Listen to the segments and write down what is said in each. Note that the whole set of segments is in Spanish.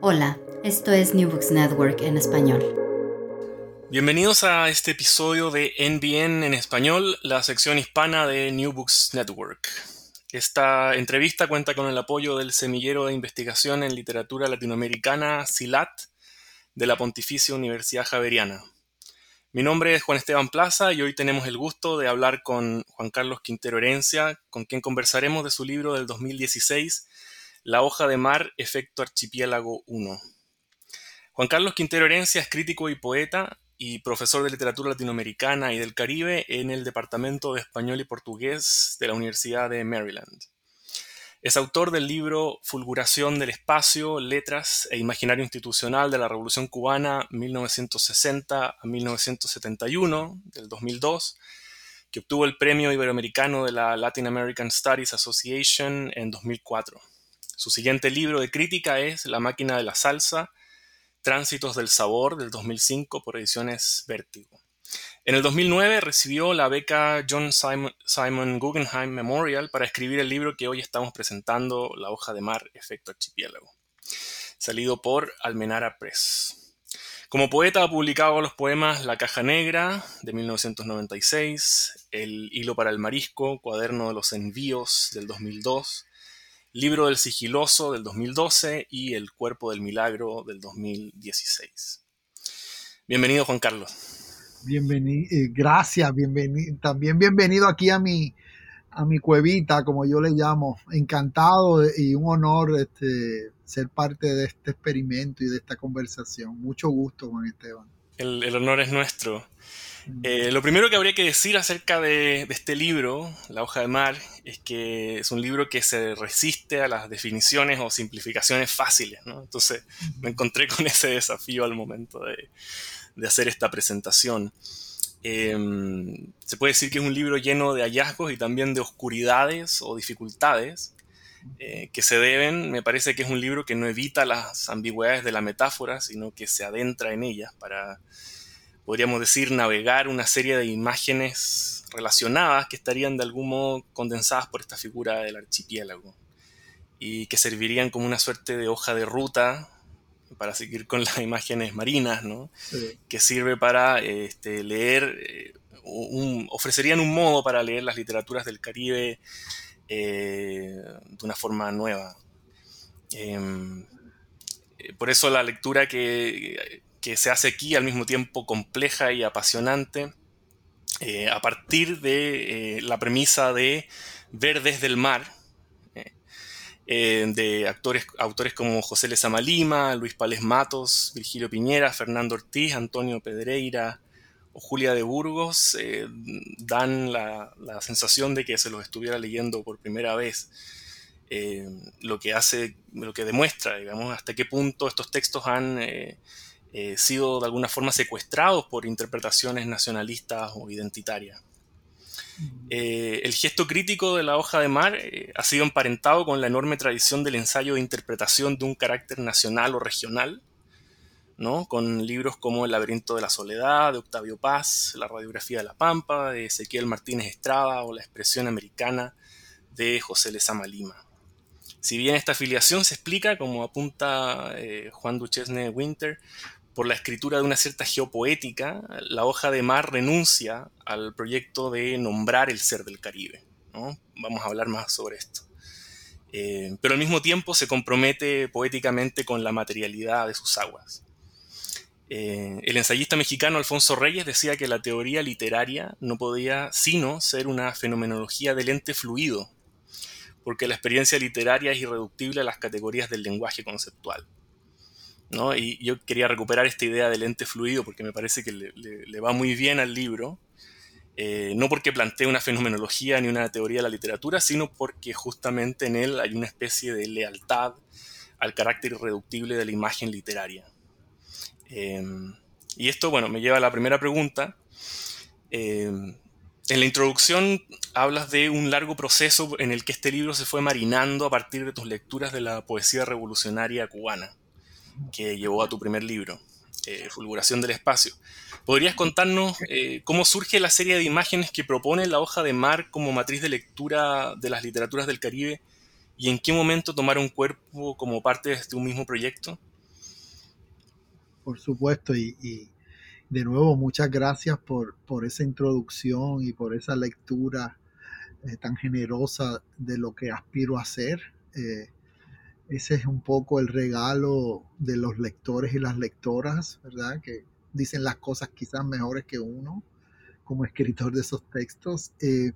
Hola, esto es New Books Network en español. Bienvenidos a este episodio de NBN en español, la sección hispana de New Books Network. Esta entrevista cuenta con el apoyo del Semillero de Investigación en Literatura Latinoamericana, SILAT, de la Pontificia Universidad Javeriana. Mi nombre es Juan Esteban Plaza y hoy tenemos el gusto de hablar con Juan Carlos Quintero Herencia, con quien conversaremos de su libro del 2016, La hoja de mar, efecto archipiélago 1. Juan Carlos Quintero Herencia es crítico y poeta y profesor de literatura latinoamericana y del Caribe en el Departamento de Español y Portugués de la Universidad de Maryland. Es autor del libro Fulguración del Espacio, Letras e Imaginario Institucional de la Revolución Cubana 1960 a 1971, del 2002, que obtuvo el Premio Iberoamericano de la Latin American Studies Association en 2004. Su siguiente libro de crítica es La máquina de la salsa, Tránsitos del Sabor, del 2005, por ediciones Vértigo. En el 2009 recibió la beca John Simon, Guggenheim Memorial para escribir el libro que hoy estamos presentando, La hoja de mar, efecto archipiélago, salido por Almenara Press. Como poeta ha publicado los poemas La caja negra de 1996, El hilo para el marisco, Cuaderno de los envíos del 2002, Libro del sigiloso del 2012 y El cuerpo del milagro del 2016. Bienvenido Juan Carlos. Bienvenido, eh, gracias, bienvenido, también bienvenido aquí a mi, a mi cuevita, como yo le llamo. Encantado y un honor este, ser parte de este experimento y de esta conversación. Mucho gusto, Juan Esteban. El, honor es nuestro. Eh, lo primero que habría que decir acerca de, este libro, La hoja de mar, es que es un libro que se resiste a las definiciones o simplificaciones fáciles. Entonces me encontré con ese desafío al momento de, hacer esta presentación. Em, se puede decir que es un libro lleno de hallazgos y también de oscuridades o dificultades eh, que se deben, me parece que es un libro que no evita las ambigüedades de la metáfora, sino que se adentra en ellas para, podríamos decir, navegar una serie de imágenes relacionadas que estarían de algún modo condensadas por esta figura del archipiélago y que servirían como una suerte de hoja de ruta para seguir con las imágenes marinas, ¿no? que sirve para este, leer, eh, ofrecerían un modo para leer las literaturas del Caribe eh, de una forma nueva. Em, eh, por eso la lectura que, que, se hace aquí al mismo tiempo compleja y apasionante, a partir de la premisa de ver desde el mar, eh, de actores, autores como José Lezama Lima, Luis Pales Matos, Virgilio Piñera, Fernando Ortiz, Antonio Pedreira o Julia de Burgos, eh, dan la, sensación de que se los estuviera leyendo por primera vez. Eh, lo que hace, lo que demuestra, digamos, hasta qué punto estos textos han sido de alguna forma secuestrados por interpretaciones nacionalistas o identitarias. Eh, el gesto crítico de la hoja de mar eh, ha sido emparentado con la enorme tradición del ensayo de interpretación de un carácter nacional o regional, con libros como El laberinto de la soledad de Octavio Paz, La radiografía de la Pampa de Ezequiel Martínez Estrada o La expresión americana de José Lezama Lima. Si bien esta afiliación se explica, como apunta eh, Juan Duchesne Winter, por la escritura de una cierta geopoética, la hoja de mar renuncia al proyecto de nombrar el ser del Caribe. Vamos a hablar más sobre esto. Eh, pero al mismo tiempo se compromete poéticamente con la materialidad de sus aguas. Eh, el ensayista mexicano Alfonso Reyes decía que la teoría literaria no podía sino ser una fenomenología del ente fluido, porque la experiencia literaria es irreductible a las categorías del lenguaje conceptual. Y yo quería recuperar esta idea del ente fluido porque me parece que le, va muy bien al libro, eh, no porque plantee una fenomenología ni una teoría de la literatura, sino porque justamente en él hay una especie de lealtad al carácter irreductible de la imagen literaria. Em, y esto, bueno, me lleva a la primera pregunta. Em, en la introducción hablas de un largo proceso en el que este libro se fue marinando a partir de tus lecturas de la poesía revolucionaria cubana que llevó a tu primer libro, eh, Fulguración del Espacio. ¿Podrías contarnos eh, cómo surge la serie de imágenes que propone la hoja de mar como matriz de lectura de las literaturas del Caribe y en qué momento tomaron cuerpo como parte de este un mismo proyecto? Por supuesto, y, de nuevo muchas gracias por, por, esa introducción y por esa lectura eh, tan generosa de lo que aspiro a hacer. Eh, ese es un poco el regalo de los lectores y las lectoras, ¿verdad? Que dicen las cosas quizás mejores que uno como escritor de esos textos. Eh,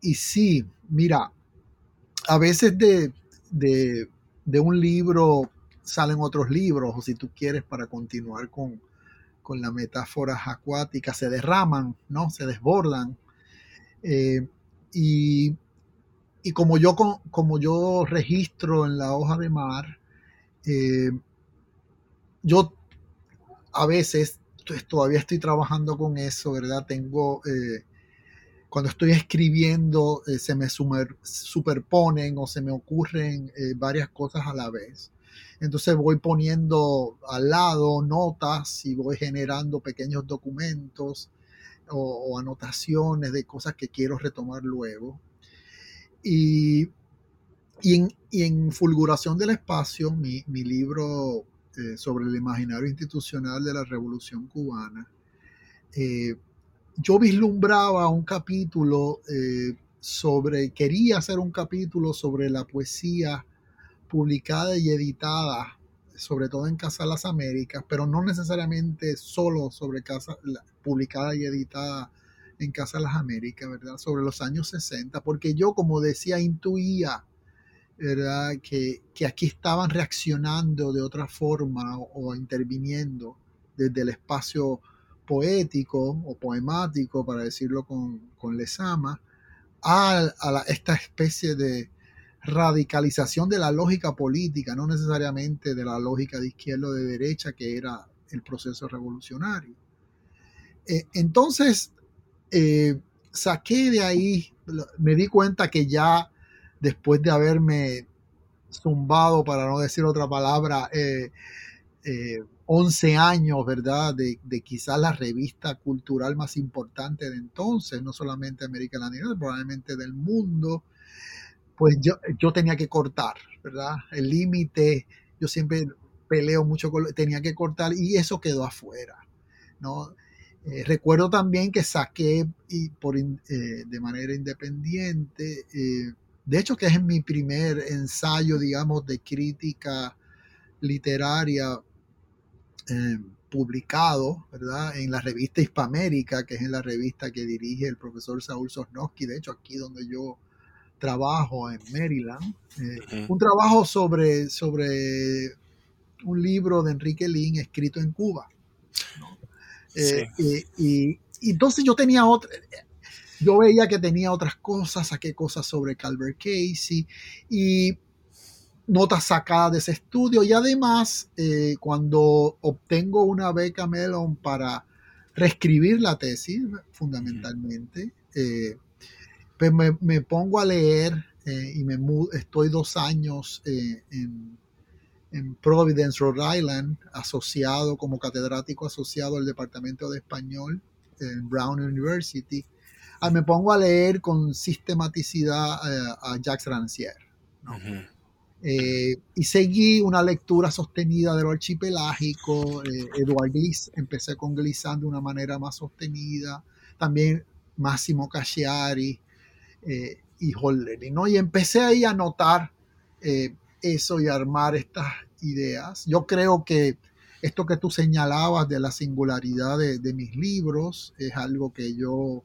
y sí, mira, a veces de, de, un libro salen otros libros, o si tú quieres, para continuar con, con las metáforas acuáticas, se derraman, ¿no? Se desbordan. Eh, y y como yo, como yo registro en la hoja de mar, eh, yo a veces pues, todavía estoy trabajando con eso, ¿verdad? Tengo, eh, cuando estoy escribiendo, eh, se me superponen o se me ocurren varias cosas a la vez. Entonces voy poniendo al lado notas y voy generando pequeños documentos o anotaciones de cosas que quiero retomar luego. Y, en, Fulguración del Espacio, mi, libro eh, sobre el imaginario institucional de la Revolución Cubana, eh, yo vislumbraba un capítulo eh, sobre, quería hacer un capítulo sobre la poesía publicada y editada, sobre todo en Casa de las Américas, pero no necesariamente solo sobre casa, publicada y editada en Casa de las Américas, ¿verdad? Sobre los años 60, porque yo, como decía, intuía, ¿verdad? Que, aquí estaban reaccionando de otra forma o, interviniendo desde el espacio poético o poemático, para decirlo con, con Lesama, a, esta especie de radicalización de la lógica política, no necesariamente de la lógica de izquierda o de derecha, que era el proceso revolucionario. Eh, entonces, eh, saqué de ahí, me di cuenta que ya después de haberme zumbado, para no decir otra palabra, 11 eh, eh, años, ¿verdad? De, quizás la revista cultural más importante de entonces, no solamente América Latina, probablemente del mundo, pues yo, yo tenía que cortar, ¿verdad? El límite, yo siempre peleo mucho con, tenía que cortar y eso quedó afuera, ¿no? Eh, recuerdo también que saqué y por, eh, de manera independiente, eh, de hecho que es mi primer ensayo, digamos, de crítica literaria publicado, ¿verdad? En la revista Hispamérica, que es en la revista que dirige el profesor Saúl Sosnowski, de hecho aquí donde yo trabajo en Maryland, un trabajo sobre, sobre un libro de Enrique Lin escrito en Cuba. Eh, y, entonces yo tenía otra, yo veía que tenía otras cosas, saqué cosas sobre Calvert Casey y notas sacadas de ese estudio y además eh, cuando obtengo una beca Mellon para reescribir la tesis fundamentalmente, eh, pues me, pongo a leer y me estoy dos años en en Providence, Rhode Island, asociado como catedrático asociado al Departamento de Español en Brown University, ah, me pongo a leer con sistematicidad eh, a Jacques Rancière. Eh, y seguí una lectura sostenida de lo archipelágico, eh, Eduard Gliss, empecé con Glissant de una manera más sostenida, también Máximo Casciari y Holder, ¿no? Y empecé ahí a notar eso y armar estas ideas. Yo creo que esto que tú señalabas de la singularidad de, mis libros es algo que yo,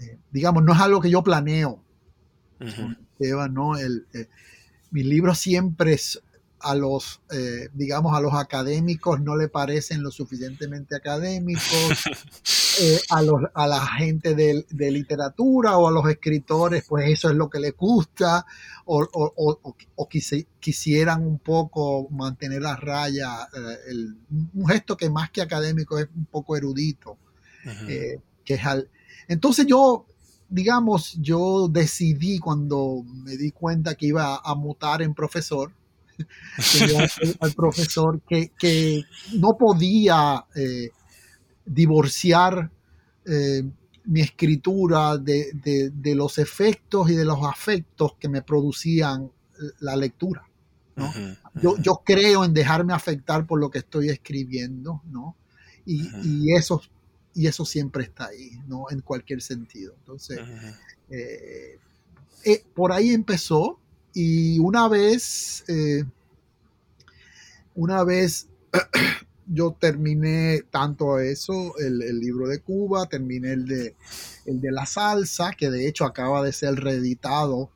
eh, digamos, no es algo que yo planeo. ¿no? El, eh, mis libros siempre a los, eh, digamos, a los académicos no le parecen lo suficientemente académicos, eh, a, los, a la gente de, literatura o a los escritores, pues eso es lo que les gusta, o, o, quisieran un poco mantener a raya eh, un gesto que más que académico es un poco erudito, que es al, entonces yo digamos, yo decidí cuando me di cuenta que iba a mutar en profesor, al profesor que, no podía eh, divorciar eh, mi escritura de, los efectos y de los afectos que me producían la lectura. ¿no? yo, yo, creo en dejarme afectar por lo que estoy escribiendo, ¿no? Y, y, eso, y eso siempre está ahí, ¿no? En cualquier sentido. Entonces, eh, eh, por ahí empezó y una vez, eh, una vez yo terminé tanto eso, el, el, libro de Cuba, terminé el de, el de la salsa, que de hecho acaba de ser reeditado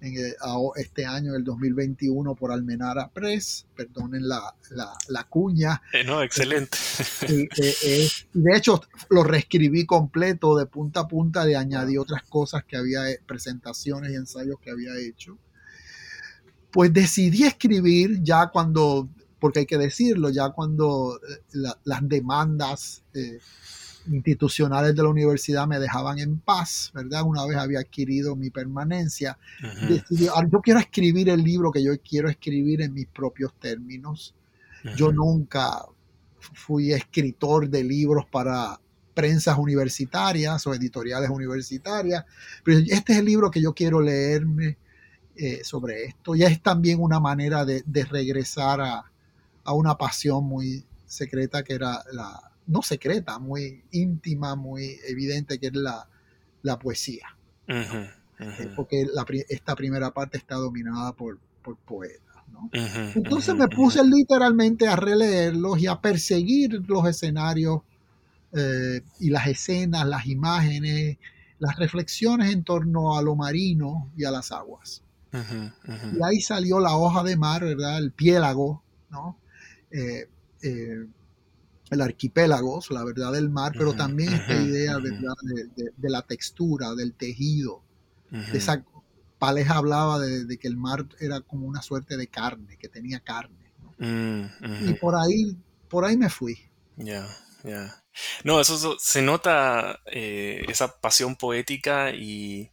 en este año, el 2021, por Almenara Press, perdonen la, la, cuña. Eh, no, excelente. Eh, eh, de hecho, lo reescribí completo de punta a punta, le añadí otras cosas que había, presentaciones y ensayos que había hecho. Pues decidí escribir ya cuando, porque hay que decirlo, ya cuando las demandas institucionales de la universidad me dejaban en paz, ¿verdad? Una vez había adquirido mi permanencia, decidí, ah, yo quiero escribir el libro que yo quiero escribir en mis propios términos. Yo nunca fui escritor de libros para prensas universitarias o editoriales universitarias, pero este es el libro que yo quiero leerme eh, sobre esto. Y es también una manera de, regresar a, a, una pasión muy secreta que era la, no secreta, muy íntima, muy evidente, que es la, poesía. Eh, porque esta primera parte está dominada por, por poetas. Entonces me puse literalmente a releerlos y a perseguir los escenarios eh, y las escenas, las imágenes, las reflexiones en torno a lo marino y a las aguas. Y ahí salió la hoja de mar, ¿verdad? El piélago, ¿no? Eh, el arquipélago, la verdad del mar, pero también esta idea De, la textura, del tejido. esa Paleja hablaba de, que el mar era como una suerte de carne, que tenía carne. Mm, y por ahí, por ahí me fui. Ya, ya. No, eso se nota eh, esa pasión poética y,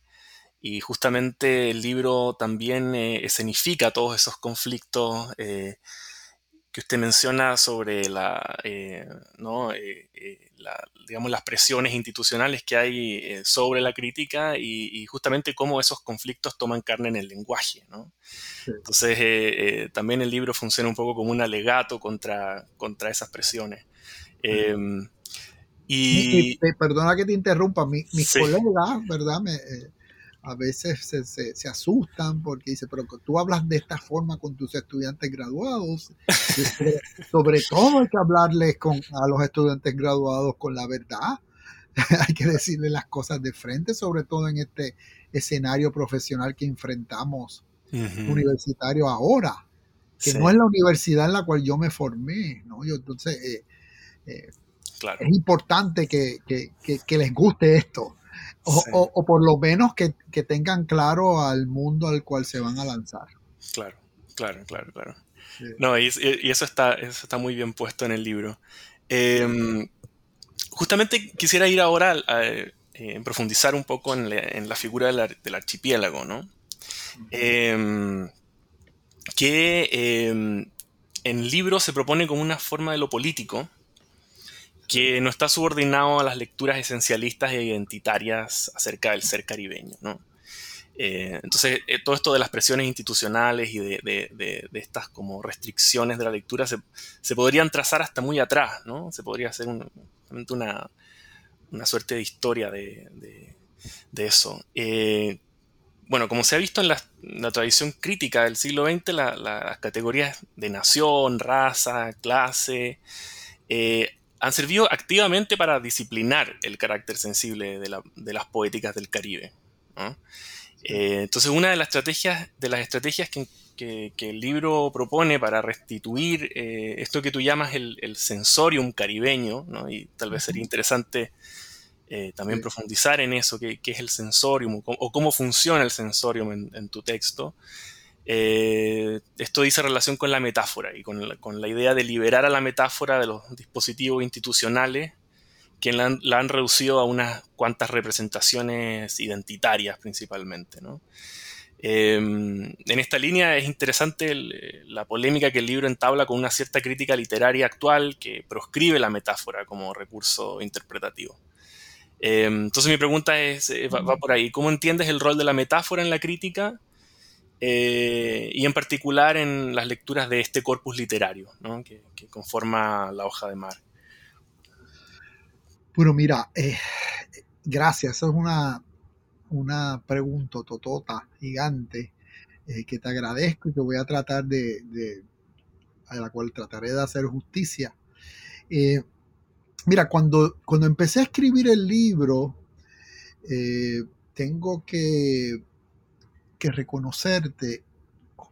justamente el libro también eh, escenifica todos esos conflictos. Eh, que usted menciona sobre la, eh, ¿no? Eh, digamos, las presiones institucionales que hay sobre la crítica y, justamente cómo esos conflictos toman carne en el lenguaje. ¿no? Entonces, también el libro funciona un poco como un alegato contra, contra esas presiones. Em, y, perdona que te interrumpa, mi, mis colegas, ¿verdad? Me, a veces se, asustan porque dice, pero tú hablas de esta forma con tus estudiantes graduados. sobre, todo hay que hablarles con, a los estudiantes graduados con la verdad. hay que decirles las cosas de frente, sobre todo en este escenario profesional que enfrentamos universitario ahora, que no es la universidad en la cual yo me formé. ¿no? Yo, entonces, eh, eh, es importante que, que les guste esto o, por lo menos que, tengan claro al mundo al cual se van a lanzar. Claro, claro, claro, claro. No, y, eso, está, está muy bien puesto en el libro. Em, justamente quisiera ir ahora a, eh, profundizar un poco en, la, figura del, archipiélago, ¿no? Em, que em, en el libro se propone como una forma de lo político, que no está subordinado a las lecturas esencialistas e identitarias acerca del ser caribeño. ¿no? Eh, entonces, eh, todo esto de las presiones institucionales y de, estas como restricciones de la lectura se, podrían trazar hasta muy atrás, ¿no? Se podría hacer una, suerte de historia de, eso. Eh, bueno, como se ha visto en la, tradición crítica del siglo XX, las categorías de nación, raza, clase, han servido activamente para disciplinar el carácter sensible de, las poéticas del Caribe. Eh, entonces, una de las estrategias, de las estrategias que, el libro propone para restituir eh, esto que tú llamas el, sensorium caribeño, y tal vez sería interesante eh, también profundizar en eso, qué, es el sensorium o cómo, funciona el sensorium en tu texto, eh, esto dice relación con la metáfora y con la, idea de liberar a la metáfora de los dispositivos institucionales que la han, reducido a unas cuantas representaciones identitarias principalmente. Em, en esta línea es interesante la polémica que el libro entabla con una cierta crítica literaria actual que proscribe la metáfora como recurso interpretativo. Em, entonces mi pregunta es, eh, va, por ahí, ¿cómo entiendes el rol de la metáfora en la crítica? Eh, y en particular en las lecturas de este corpus literario que, conforma la hoja de mar. Bueno, mira, eh, gracias. Esa es una, una pregunta totota, gigante, eh, que te agradezco y que voy a tratar de, a la cual trataré de hacer justicia. mira, cuando, cuando empecé a escribir el libro, tengo que reconocerte,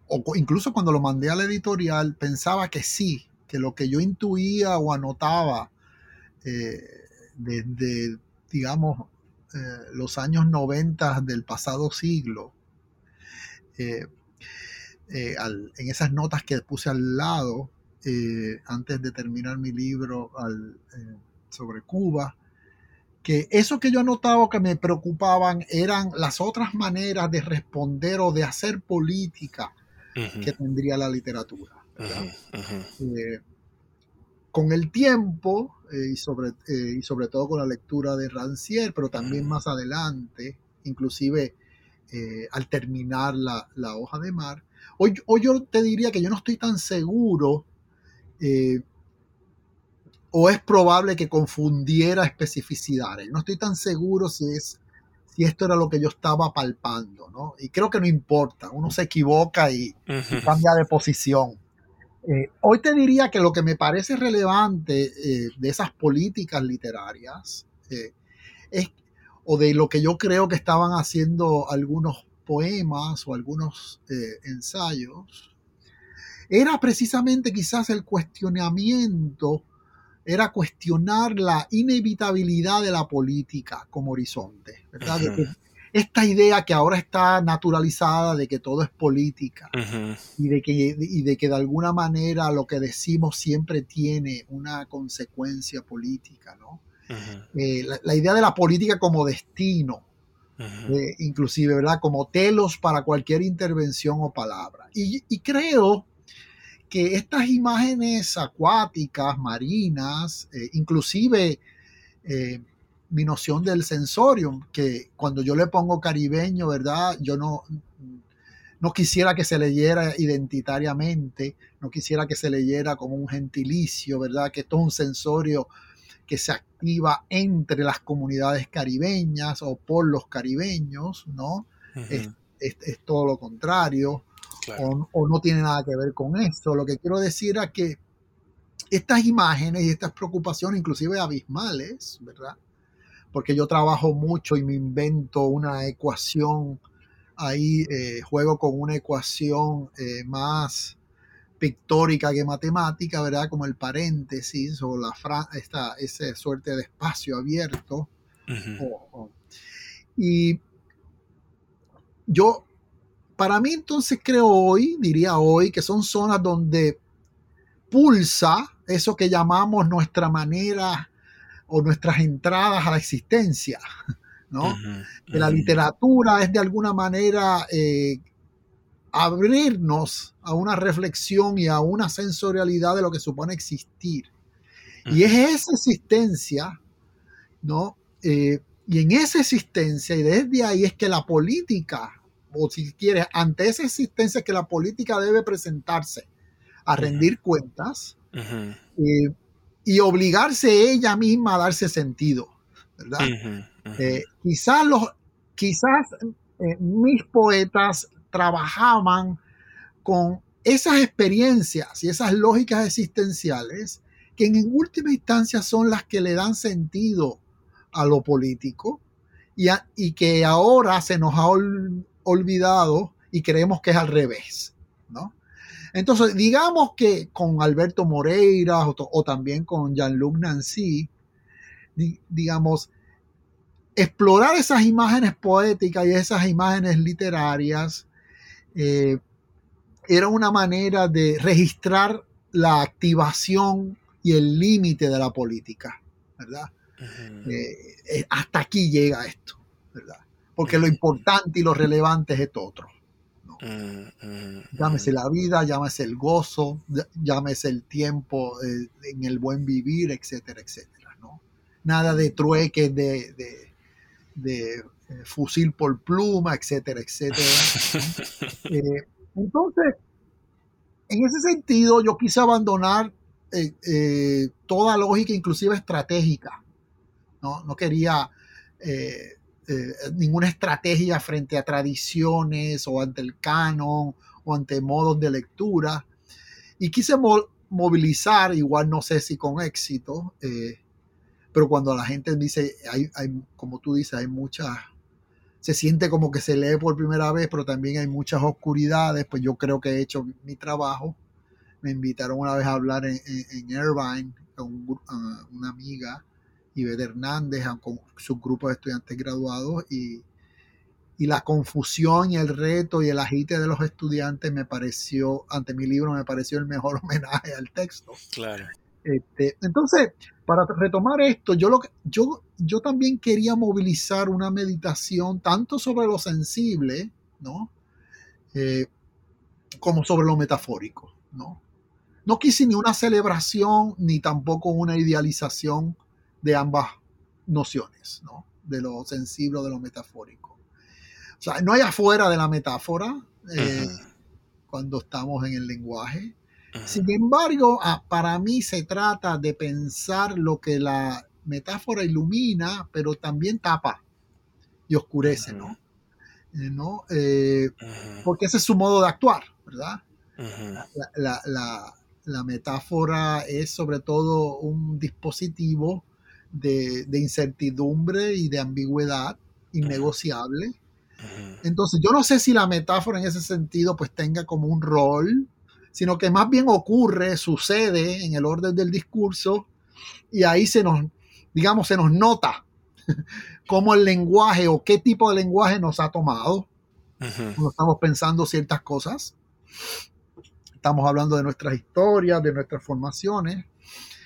o incluso cuando lo mandé a la editorial, pensaba que sí, que lo que yo intuía o anotaba eh, desde, digamos, eh, los años 90 del pasado siglo, eh, en esas notas que puse al lado, antes de terminar mi libro sobre Cuba, que eso que yo anotaba que me preocupaban eran las otras maneras de responder o de hacer política que tendría la literatura. Eh, con el tiempo eh, y, sobre, eh, y sobre todo con la lectura de Rancière, pero también más adelante, inclusive al terminar la, hoja de mar, hoy, hoy, yo te diría que yo no estoy tan seguro o es probable que confundiera especificidades. No estoy tan seguro si, es, si esto era lo que yo estaba palpando, ¿no? Y creo que no importa, uno se equivoca y, cambia de posición. Eh, hoy te diría que lo que me parece relevante eh, de esas políticas literarias eh, es, o de lo que yo creo que estaban haciendo algunos poemas o algunos ensayos, era precisamente quizás el cuestionamiento era cuestionar la inevitabilidad de la política como horizonte, ¿verdad? esta idea que ahora está naturalizada de que todo es política y, de que, de que de alguna manera lo que decimos siempre tiene una consecuencia política, ¿no? Eh, la, idea de la política como destino, eh, inclusive, ¿verdad? Como telos para cualquier intervención o palabra. Y, y creo que estas imágenes acuáticas, marinas, eh, inclusive eh, mi noción del sensorium, que cuando yo le pongo caribeño, ¿verdad? Yo no, no quisiera que se leyera identitariamente, no quisiera que se leyera como un gentilicio, ¿verdad? Que esto es un sensorio que se activa entre las comunidades caribeñas o por los caribeños, ¿no? es, todo lo contrario o, no tiene nada que ver con esto. Lo que quiero decir es que estas imágenes y estas preocupaciones, inclusive abismales, ¿verdad? Porque yo trabajo mucho y me invento una ecuación, ahí eh, juego con una ecuación eh, más pictórica que matemática, ¿verdad? Como el paréntesis o la esta, esa suerte de espacio abierto. y yo para mí entonces creo hoy, diría hoy, que son zonas donde pulsa eso que llamamos nuestra manera o nuestras entradas a la existencia, ¿no? Que la literatura es de alguna manera eh, abrirnos a una reflexión y a una sensorialidad de lo que supone existir. Y es esa existencia, ¿no? Eh, y en esa existencia, y desde ahí es que la política o si quieres, ante esa existencia que la política debe presentarse a rendir cuentas eh, y obligarse ella misma a darse sentido, ¿verdad? Eh, quizás los, quizás eh, mis poetas trabajaban con esas experiencias y esas lógicas existenciales que en última instancia son las que le dan sentido a lo político y, y que ahora se nos ha olvidado y creemos que es al revés, ¿no? Entonces, digamos que con Alberto Moreira o, también con Jean-Luc Nancy, digamos, explorar esas imágenes poéticas y esas imágenes literarias eh, era una manera de registrar la activación y el límite de la política, ¿verdad? Eh, eh, hasta aquí llega esto, ¿verdad? Porque lo importante y lo relevante es esto otro. Mm, mm, llámese mm. la vida, llámese el gozo, llámese el tiempo eh, en el buen vivir, etcétera, etcétera. ¿no? Nada de trueques de, de, fusil por pluma, etcétera, etcétera. Eh, entonces, en ese sentido, yo quise abandonar toda lógica, inclusive estratégica. No, no quería ninguna estrategia frente a tradiciones o ante el canon o ante modos de lectura. Y quise movilizar, igual no sé si con éxito, eh, pero cuando la gente dice, hay, como tú dices, hay muchas, se siente como que se lee por primera vez, pero también hay muchas oscuridades, pues yo creo que he hecho mi trabajo. Me invitaron una vez a hablar en, en, Irvine con una amiga, Ivette Hernández, con su grupo de estudiantes graduados, y y la confusión y el reto y el agite de los estudiantes me pareció, ante mi libro, me pareció el mejor homenaje al texto. Claro. Este, entonces, para retomar esto, yo, lo, yo, yo también quería movilizar una meditación tanto sobre lo sensible, ¿no? Eh, como sobre lo metafórico, ¿no? No quise ni una celebración ni tampoco una idealización de ambas nociones, ¿no? De lo sensible o de lo metafórico. O sea, no hay afuera de la metáfora eh, cuando estamos en el lenguaje. Sin embargo, ah, para mí se trata de pensar lo que la metáfora ilumina, pero también tapa y oscurece, ¿no? Eh, ¿no? Eh, porque ese es su modo de actuar, ¿verdad? la, metáfora es sobre todo un dispositivo de, de incertidumbre y de ambigüedad innegociable entonces, yo no sé si la metáfora en ese sentido pues tenga como un rol, sino que más bien ocurre, sucede en el orden del discurso y ahí se nos, digamos, se nos nota cómo el lenguaje o qué tipo de lenguaje nos ha tomado cuando estamos pensando ciertas cosas. Estamos hablando de nuestras historias, de nuestras formaciones.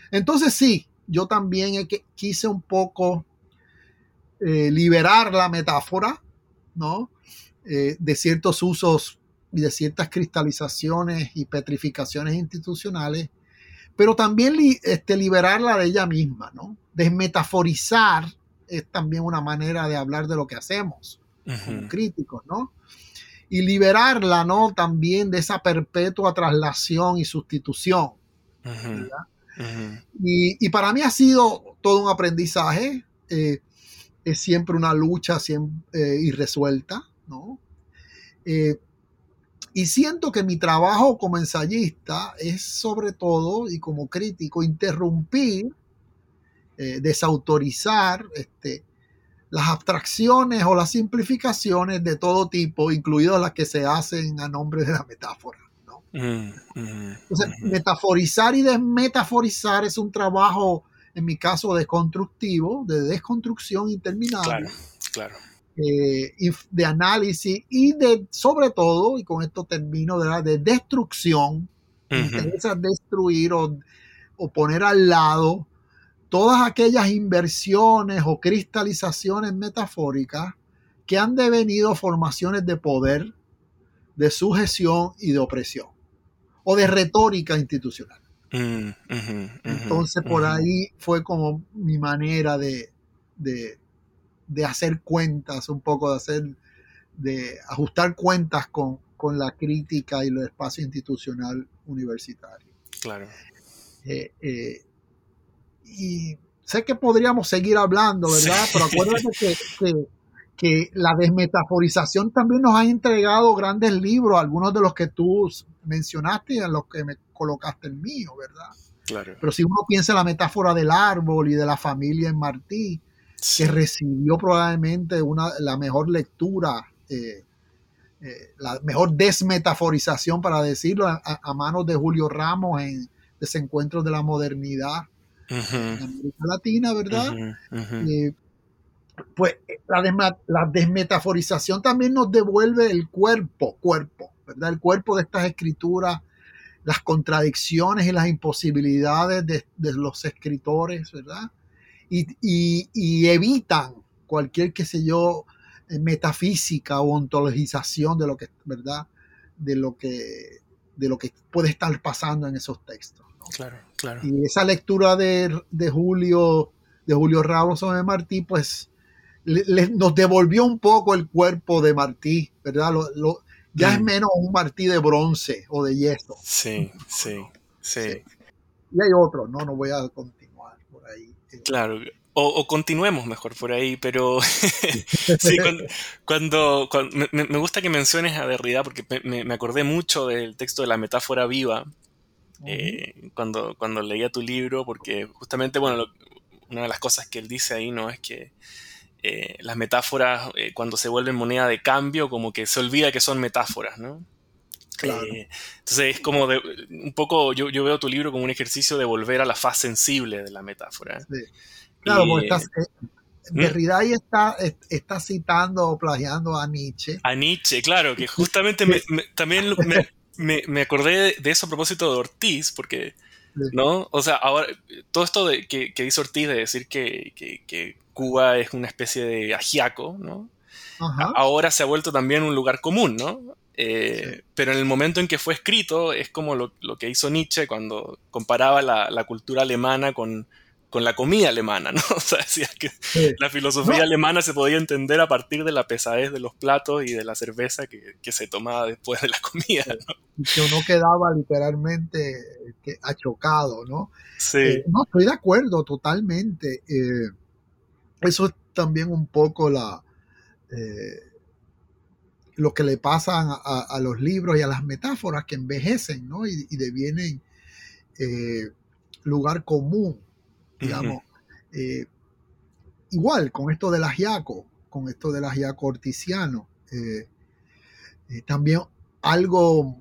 Entonces sí, yo también quise un poco eh, liberar la metáfora ¿no? Eh, de ciertos usos y de ciertas cristalizaciones y petrificaciones institucionales, pero también este, liberarla de ella misma, ¿no? Desmetaforizar es también una manera de hablar de lo que hacemos como críticos, ¿no? Y liberarla, ¿no? También de esa perpetua traslación y sustitución. Y, para mí ha sido todo un aprendizaje. Eh, es siempre una lucha siempre, eh, irresuelta, ¿no? Eh, y siento que mi trabajo como ensayista es sobre todo, y como crítico, interrumpir, desautorizar este, las abstracciones o las simplificaciones de todo tipo, incluidas las que se hacen a nombre de la metáfora. Mm, mm, Entonces, mm. metaforizar y desmetaforizar es un trabajo en mi caso desconstructivo, de desconstrucción interminable. Claro, claro. Eh, de análisis y de, sobre todo, y con esto termino, de, de destrucción, interesa destruir o, o, poner al lado todas aquellas inversiones o cristalizaciones metafóricas que han devenido formaciones de poder, de sujeción y de opresión, o de retórica institucional. Mm, Entonces por ahí fue como mi manera de, de, hacer cuentas, un poco de hacer, de ajustar cuentas con, con la crítica y el espacio institucional universitario. Claro. Eh, eh, y sé que podríamos seguir hablando, ¿verdad? Pero acuérdate que, que, la desmetaforización también nos ha entregado grandes libros, algunos de los que tú mencionaste y en los que me colocaste el mío, ¿verdad? Claro. Pero si uno piensa en la metáfora del árbol y de la familia en Martí, que recibió probablemente una, la mejor lectura, eh, eh, la mejor desmetaforización, para decirlo, a, manos de Julio Ramos en Desencuentros de la Modernidad en América Latina, ¿verdad? Eh, pues la, la, desmetaforización también nos devuelve el cuerpo, cuerpo, ¿verdad? El cuerpo de estas escrituras las contradicciones y las imposibilidades de, los escritores, ¿verdad? Y, evitan cualquier, qué sé yo, metafísica o ontologización de lo que, ¿verdad? De lo que, de lo que puede estar pasando en esos textos. Claro, claro. Y esa lectura de, Julio, de Julio Ramos de Martí, pues nos devolvió un poco el cuerpo de Martí, ¿verdad? ya es mm. menos un Martí de bronce o de yeso. Sí, sí, sí. Y hay otro, no, no voy a continuar por ahí. Claro, o, continuemos mejor por ahí, pero sí, cuando, me, gusta que menciones a Derrida porque me, acordé mucho del texto de la metáfora viva eh, cuando, cuando leía tu libro, porque justamente, bueno, una de las cosas que él dice ahí, ¿no? Es que eh, las metáforas, eh, cuando se vuelven moneda de cambio, como que se olvida que son metáforas, ¿no? entonces es como de, un poco, yo, yo, veo tu libro como un ejercicio de volver a la faz sensible de la metáfora. Sí. Claro, porque estás, eh, ¿Mm? Derrida ahí está, está citando o plagiando a Nietzsche. A Nietzsche, claro, que justamente también me, acordé de eso a propósito de Ortiz, porque, ¿no? O sea, ahora, todo esto de, que, que dice Ortiz de decir que, Cuba es una especie de ajiaco, ¿no? Ahora se ha vuelto también un lugar común, ¿no? Eh, pero en el momento en que fue escrito es como lo, que hizo Nietzsche cuando comparaba la cultura alemana con, con la comida alemana, ¿no? O sea, decía que la filosofía alemana se podía entender a partir de la pesadez de los platos y de la cerveza que, se tomaba después de la comida, ¿no? Que uno quedaba literalmente este, achocado, ¿no? Sí. Eh, no, estoy de acuerdo totalmente. Eh, eso es también un poco la... Eh, lo que le pasa a, los libros y a las metáforas que envejecen, ¿no? Y, y devienen lugar común digamos. Eh, igual con esto del ajiaco, con esto del ajiaco orticiano, eh, eh, también algo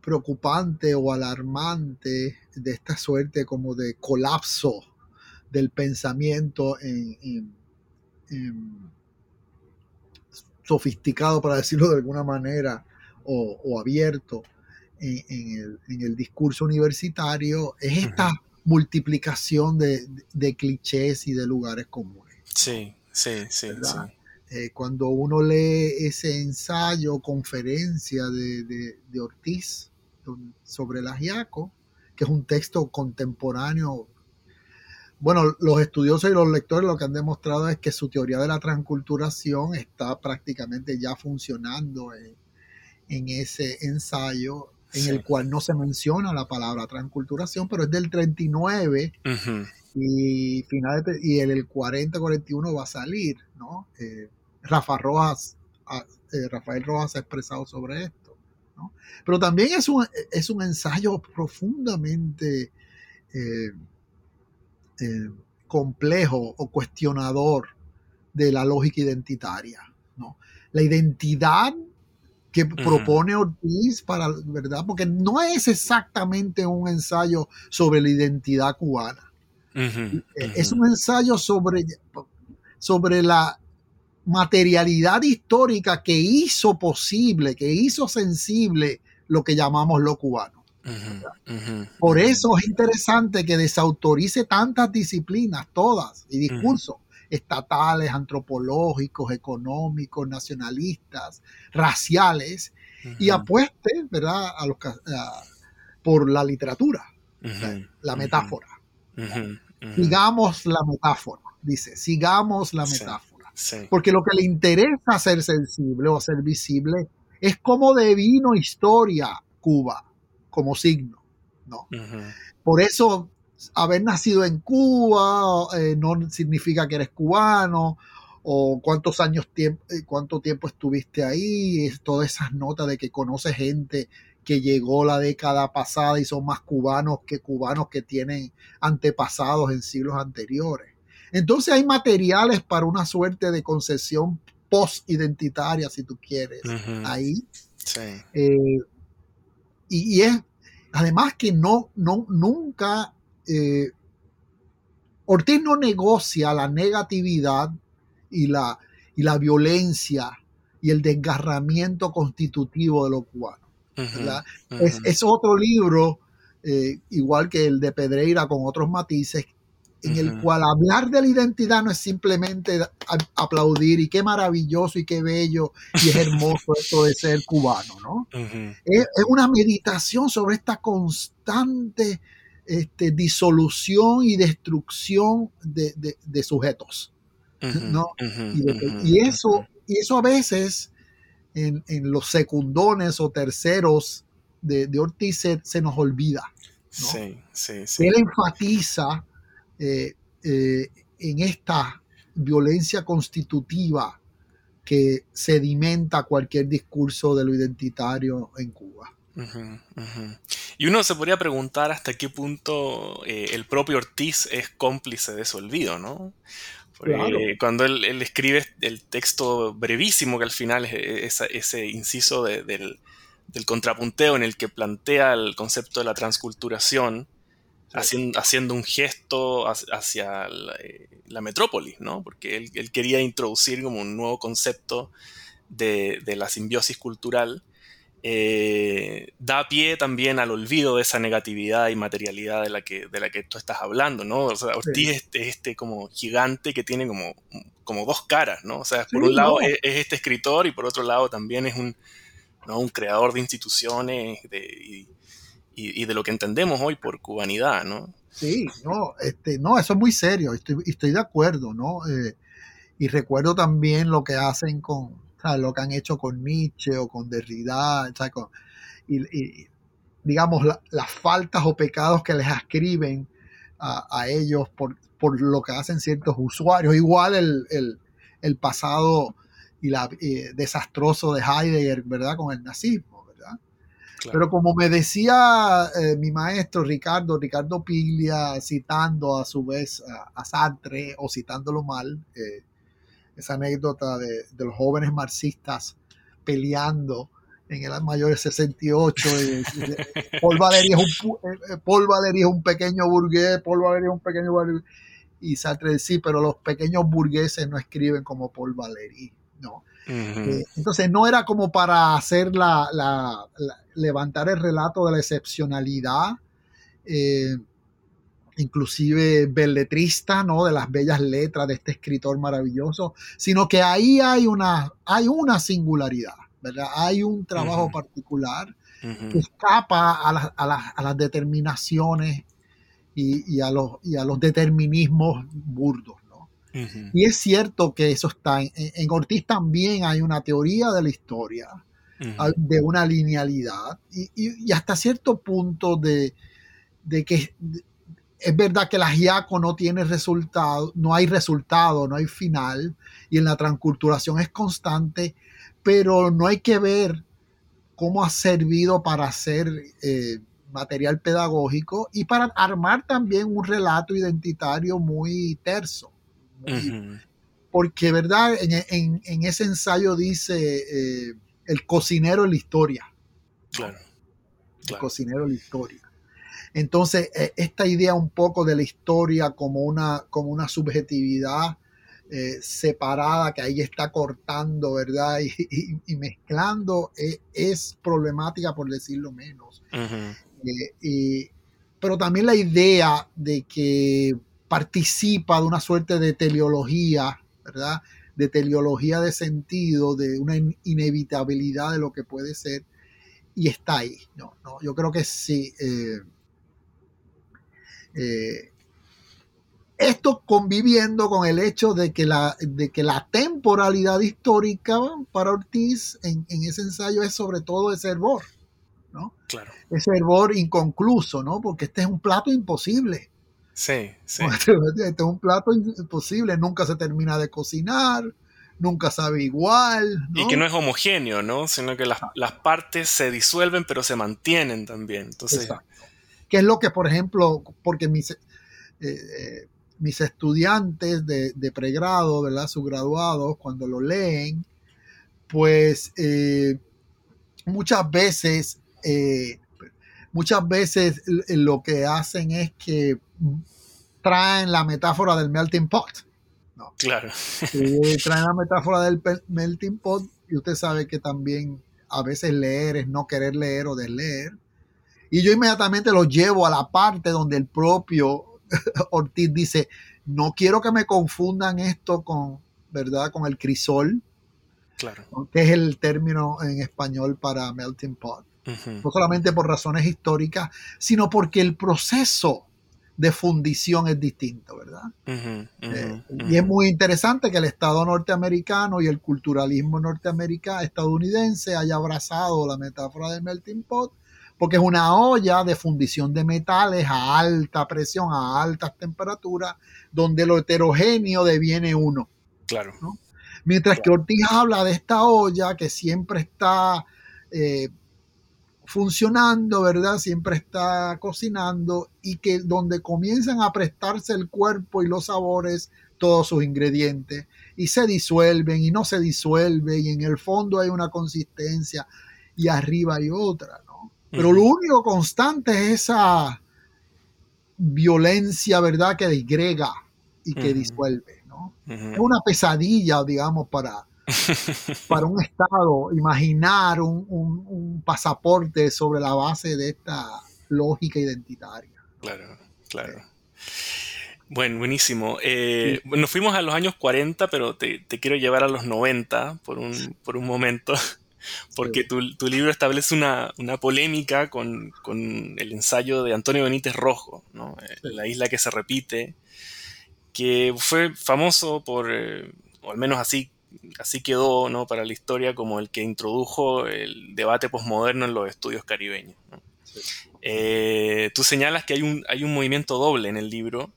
preocupante o alarmante de esta suerte como de colapso del pensamiento en, sofisticado, para decirlo de alguna manera, o, abierto en, el, discurso universitario, es esta multiplicación de, clichés y de lugares comunes. Sí, sí, sí. Eh, cuando uno lee ese ensayo, conferencia de, Ortiz sobre el ajiaco, que es un texto contemporáneo, bueno, los estudiosos y los lectores lo que han demostrado es que su teoría de la transculturación está prácticamente ya funcionando en ese ensayo en el cual no se menciona la palabra transculturación, pero es del 39 y, final y en el 40-41 va a salir, ¿no? Eh, Rafa Rojas, eh, Rafael Rojas ha expresado sobre esto, ¿no? Pero también es un, es un ensayo profundamente eh, complejo o cuestionador de la lógica identitaria, ¿no? La identidad que propone Ortiz para, ¿verdad? Porque no es exactamente un ensayo sobre la identidad cubana. Eh, es un ensayo sobre, sobre la materialidad histórica que hizo posible, que hizo sensible lo que llamamos lo cubano. Por eso es interesante que desautorice tantas disciplinas, todas, y discursos estatales, antropológicos, económicos, nacionalistas, raciales, y apueste, ¿verdad?, a los, por la literatura, la metáfora. Sigamos la metáfora, dice, sigamos la metáfora. Porque lo que le interesa ser sensible o ser visible es cómo devino historia Cuba como signo. ¿no? Por eso haber nacido en Cuba eh, no significa que eres cubano o cuántos años tiempo, eh, cuánto tiempo estuviste ahí, todas esas notas de que conoce gente que llegó la década pasada y son más cubanos que cubanos que tienen antepasados en siglos anteriores. Entonces hay materiales para una suerte de concesión post-identitaria, si tú quieres, ahí. Eh, y, es, además que no, no, nunca eh, Ortiz no negocia la negatividad y la, y la violencia y el desgarramiento constitutivo de los cubanos. es, otro libro, eh, igual que el de Pedreira con otros matices, en el cual hablar de la identidad no es simplemente aplaudir y qué maravilloso y qué bello y es hermoso esto de ser cubano, ¿no? es, una meditación sobre esta constante este, disolución y destrucción de, sujetos. ¿no? y, eso, y eso a veces en, los secundones o terceros de, Ortiz se, nos olvida. Sí, sí, sí. Él enfatiza eh, eh, en esta violencia constitutiva que sedimenta cualquier discurso de lo identitario en Cuba. Y uno se podría preguntar hasta qué punto eh, el propio Ortiz es cómplice de su olvido, ¿no? cuando él, escribe el texto brevísimo que al final es ese inciso del, contrapunteo en el que plantea el concepto de la transculturación, haciendo, un gesto hacia eh, la, metrópolis, ¿no? Porque él, quería introducir como un nuevo concepto de, de la simbiosis cultural eh, da pie también al olvido de esa negatividad y materialidad de la que, de la que tú estás hablando, ¿no? O sea, Ortiz es este, como gigante que tiene como, como dos caras, ¿no? O sea, por un lado es, este escritor y por otro lado también es un, un creador de instituciones y, de lo que entendemos hoy por cubanidad, ¿no? Sí, no, este, no, eso es muy serio, estoy, estoy de acuerdo, ¿no? Eh, y recuerdo también lo que hacen con, lo que han hecho con Nietzsche o con Derrida, y, digamos, las faltas o pecados que les ascriben a, ellos por, lo que hacen ciertos usuarios. Igual el, pasado y la, eh, desastroso de Heidegger, ¿verdad? Con el nazismo, Pero como me decía eh, mi maestro Ricardo, Ricardo Piglia, citando a su vez a, Sartre o citándolo mal, eh, esa anécdota de, los jóvenes marxistas peleando en el mayor 68. Paul, Valéry es un, eh, eh, Paul es un pequeño burgués, Paul Valéry es un pequeño burgués. Y Sartre sí, pero los pequeños burgueses no escriben como Paul Valéry. No. Eh, entonces no era como para hacer la, levantar el relato de la excepcionalidad inclusive belletrista, ¿no? De las bellas letras de este escritor maravilloso, sino que ahí hay una, hay una singularidad, ¿verdad? Hay un trabajo particular que escapa a, las determinaciones y, a los, a los determinismos burdos, ¿no? Y es cierto que eso está, en, en, Ortiz también hay una teoría de la historia, de una linealidad y, hasta cierto punto de, de que es verdad que la GIACO no tiene resultado, no hay resultado, no hay final, y en la transculturación es constante, pero no hay que ver cómo ha servido para hacer eh, material pedagógico y para armar también un relato identitario muy terso. Porque, ¿verdad? En, ese ensayo dice eh, el cocinero en la historia. claro. El cocinero en la historia. Entonces, eh, esta idea un poco de la historia como una, como una subjetividad eh, separada que ahí está cortando, ¿verdad? Y, mezclando eh, es problemática, por decirlo menos. pero también la idea de que participa de una suerte de teleología, ¿verdad? De teleología de sentido, de una inevitabilidad de lo que puede ser, y está ahí. No, no, yo creo que sí. Eh, esto conviviendo con el hecho de que la, de que la temporalidad histórica para Ortiz en, ese ensayo es sobre todo ese hervor, ¿no? Claro. Ese hervor inconcluso, ¿no? Porque este es un plato imposible. Sí, sí. Este, es un plato imposible, nunca se termina de cocinar, nunca sabe igual. Y que no es homogéneo, ¿no? Sino que las, partes se disuelven pero se mantienen también. Entonces, que es lo que, por ejemplo, porque mis, eh, eh, mis estudiantes de, pregrado, ¿verdad? Subgraduados, cuando lo leen, pues eh, muchas veces, muchas veces lo que hacen es que traen la metáfora del melting pot. No. Claro. traen la metáfora del melting pot y usted sabe que también a veces leer es no querer leer o desleer. Y yo inmediatamente lo llevo a la parte donde el propio Ortiz dice, no quiero que me confundan esto con, ¿verdad? Con el crisol, claro. que es el término en español para melting pot. No solamente por razones históricas, sino porque el proceso de fundición es distinto, ¿verdad? Eh, y es muy interesante que el Estado norteamericano y el culturalismo norteamericano estadounidense haya abrazado la metáfora del melting pot, porque es una olla de fundición de metales a alta presión, a altas temperaturas, donde lo heterogéneo deviene uno. Claro. Mientras que Ortiz habla de esta olla que siempre está eh, funcionando, ¿verdad? Siempre está cocinando y que donde comienzan a prestarse el cuerpo y los sabores, todos sus ingredientes, y se disuelven y no se disuelven, y en el fondo hay una consistencia y arriba hay otra, ¿no? Pero lo único constante es esa violencia, ¿verdad? Que disgrega y que disuelve, ¿no? Es una pesadilla, digamos, para, para un Estado imaginar un, pasaporte sobre la base de esta lógica identitaria. Claro, claro. Bueno, buenísimo. Eh, Nos fuimos a los años 40, pero te, quiero llevar a los 90 por un, por un momento, porque tu, libro establece una, polémica con, el ensayo de Antonio Benítez Rojo, eh, La isla que se repite, que fue famoso por, eh, o al menos así así quedó ¿no? para la historia como el que introdujo el debate posmoderno en los estudios caribeños. Eh, tú señalas que hay un, hay un movimiento doble en el libro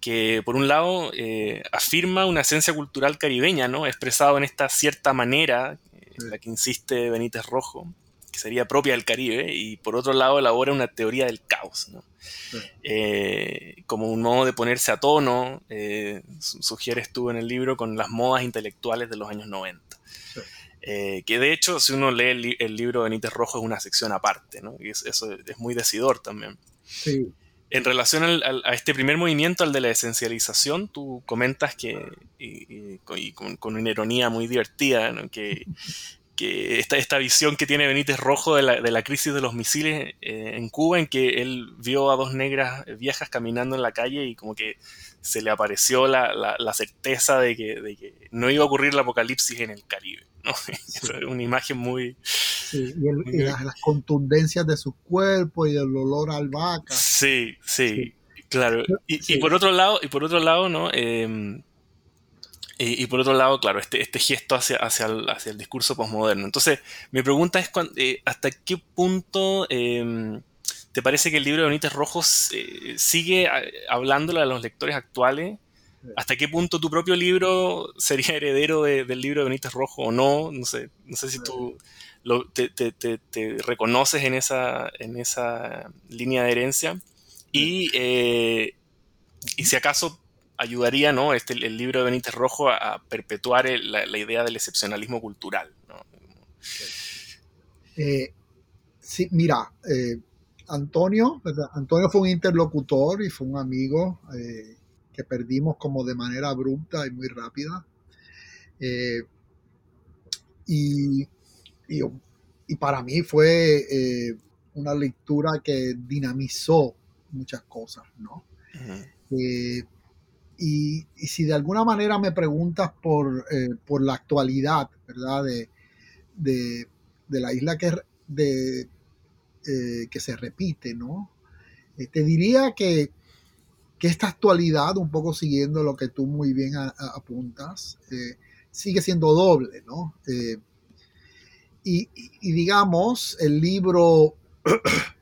que por un lado eh, afirma una esencia cultural caribeña, ¿no? expresado en esta cierta manera, en la que insiste Benítez Rojo, que sería propia del Caribe, y por otro lado elabora una teoría del caos. ¿no? Eh, como un modo de ponerse a tono, eh, sugieres tú en el libro, con las modas intelectuales de los años 90. Eh, que de hecho, si uno lee el, libro de Benítez Rojo, es una sección aparte, ¿no? y eso es muy decidor también. En relación a este primer movimiento, al de la esencialización, tú comentas que, y, con, una ironía muy divertida, que que esta, esta visión que tiene Benítez Rojo de la, de la crisis de los misiles eh, en Cuba, en que él vio a dos negras viejas caminando en la calle y como que se le apareció la, la, certeza de que, de que, no iba a ocurrir el apocalipsis en el Caribe. ¿no? es una imagen muy... Sí, y, las, contundencias de su cuerpo y el olor a albahaca. Sí, sí, claro. Y, y, por otro lado, y por otro lado, ¿no? Eh, y, por otro lado, claro, este, este gesto hacia, hacia, el, hacia el discurso postmoderno. Entonces, mi pregunta es eh, hasta qué punto em, te parece que el libro de Benítez Rojos eh, sigue hablándole a los lectores actuales. ¿Hasta qué punto tu propio libro sería heredero del libro de Benítez Rojo o no? No sé, no sé si tú te, te, te, reconoces en esa, en esa línea de herencia. Y, eh, y si acaso ayudaría ¿no? este, el libro de Benítez Rojo a, perpetuar la, idea del excepcionalismo cultural. Eh, sí, mira, eh, Antonio, Antonio fue un interlocutor y fue un amigo eh, que perdimos como de manera abrupta y muy rápida. Y, y, para mí fue una lectura que dinamizó muchas cosas, ¿no? Y, si de alguna manera me preguntas por, eh, la actualidad, ¿verdad? De, la isla que, de, eh, que se repite, ¿no? Eh, te diría que, esta actualidad, un poco siguiendo lo que tú muy bien apuntas, sigue siendo doble, ¿no? y, digamos, el libro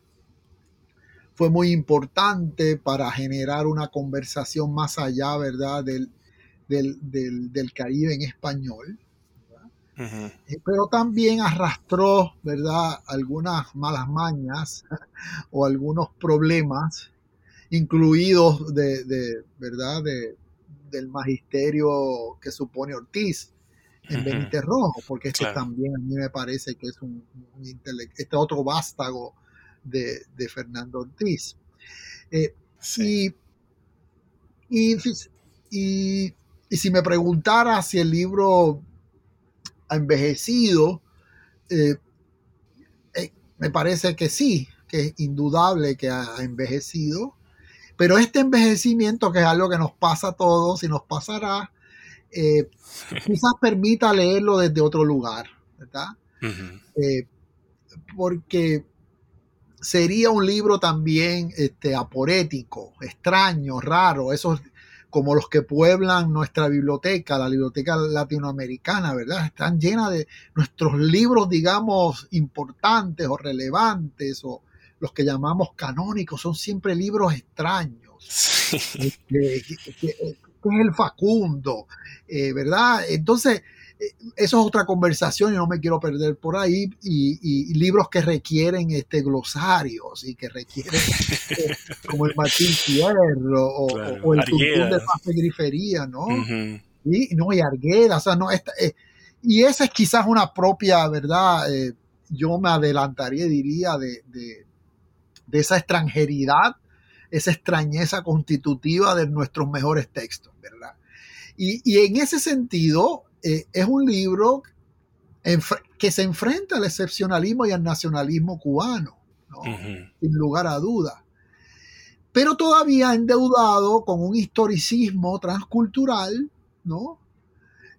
fue muy importante para generar una conversación más allá, ¿verdad?, del, del, Caribe en español. Eh, pero también arrastró, ¿verdad?, algunas malas mañas o algunos problemas, incluidos de, ¿verdad?, de, del magisterio que supone Ortiz en Benítez Rojo, porque este también a mí me parece que es un, un este otro vástago de, Fernando Ortiz. Eh, y, y, si me preguntara si el libro ha envejecido, eh, eh, me parece que sí, que es indudable que ha envejecido, pero este envejecimiento, que es algo que nos pasa a todos y nos pasará, quizás permita leerlo desde otro lugar, ¿verdad? porque sería un libro también este, aporético, extraño, raro, esos como los que pueblan nuestra biblioteca, la biblioteca latinoamericana, ¿verdad? Están llenas de nuestros libros, digamos, importantes o relevantes o los que llamamos canónicos, son siempre libros extraños. Este, que, es el Facundo, eh, ¿verdad? Entonces, eso es otra conversación y no me quiero perder por ahí. Y, libros que requieren este, glosarios y que requieren, eh, como el Martín Fierro o, el Tuntún de Paz de Grifería, ¿no? y, no, y Argueda, o sea, no, esta, eh, y esa es quizás una propia, ¿verdad? Eh, yo me adelantaría, diría, de, de, de esa extranjeridad, esa extrañeza constitutiva de nuestros mejores textos, ¿verdad? Y, y, en ese sentido, eh, es un libro que se enfrenta al excepcionalismo y al nacionalismo cubano, sin lugar a duda. Pero todavía endeudado con un historicismo transcultural, ¿no?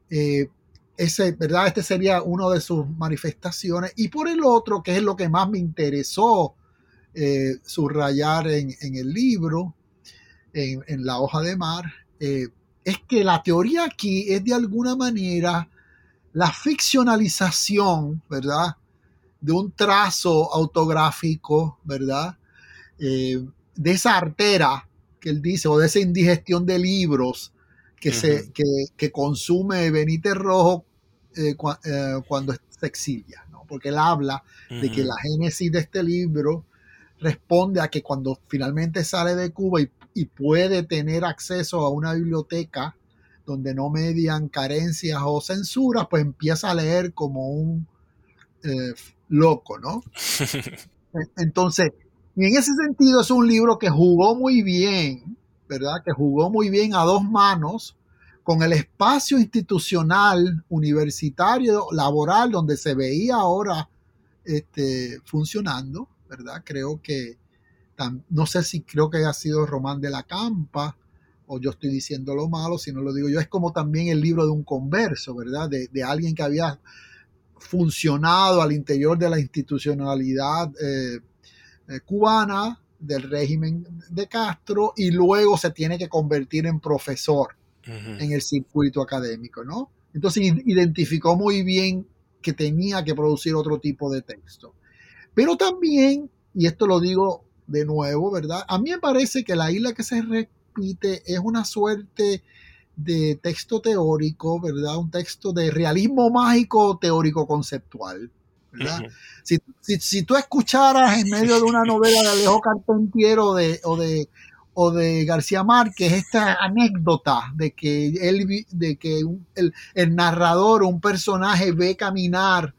Eh, ese, ¿verdad? Este sería uno de sus manifestaciones. Y por el otro, que es lo que más me interesó eh, subrayar en, el libro, en, la hoja de mar, es que la teoría aquí es de alguna manera la ficcionalización, ¿verdad? De un trazo autográfico, ¿verdad? Eh, de esa artera que él dice, o de esa indigestión de libros que, se, que, consume Benítez Rojo eh, eh, cuando se exilia, ¿no? Porque él habla de que la génesis de este libro responde a que cuando finalmente sale de Cuba y y puede tener acceso a una biblioteca donde no median carencias o censuras, pues empieza a leer como un eh, loco, ¿no? Entonces, en ese sentido es un libro que jugó muy bien, ¿verdad? Que jugó muy bien a dos manos con el espacio institucional, universitario, laboral, donde se veía ahora este, funcionando, ¿verdad? Creo que no sé si creo que ha sido Román de la Campa, o yo estoy diciendo lo malo, si no lo digo yo, es como también el libro de un converso, ¿verdad? De, alguien que había funcionado al interior de la institucionalidad eh, eh, cubana, del régimen de Castro, y luego se tiene que convertir en profesor en el circuito académico, ¿no? Entonces identificó muy bien que tenía que producir otro tipo de texto. Pero también, y esto lo digo de nuevo, ¿verdad? A mí me parece que la isla que se repite es una suerte de texto teórico, ¿verdad? Un texto de realismo mágico teórico conceptual, ¿verdad? si, tú escucharas en medio de una novela de Alejo Carpentiero de, o, de, o de García Márquez esta anécdota de que, él, de que el, el, narrador, un personaje ve caminar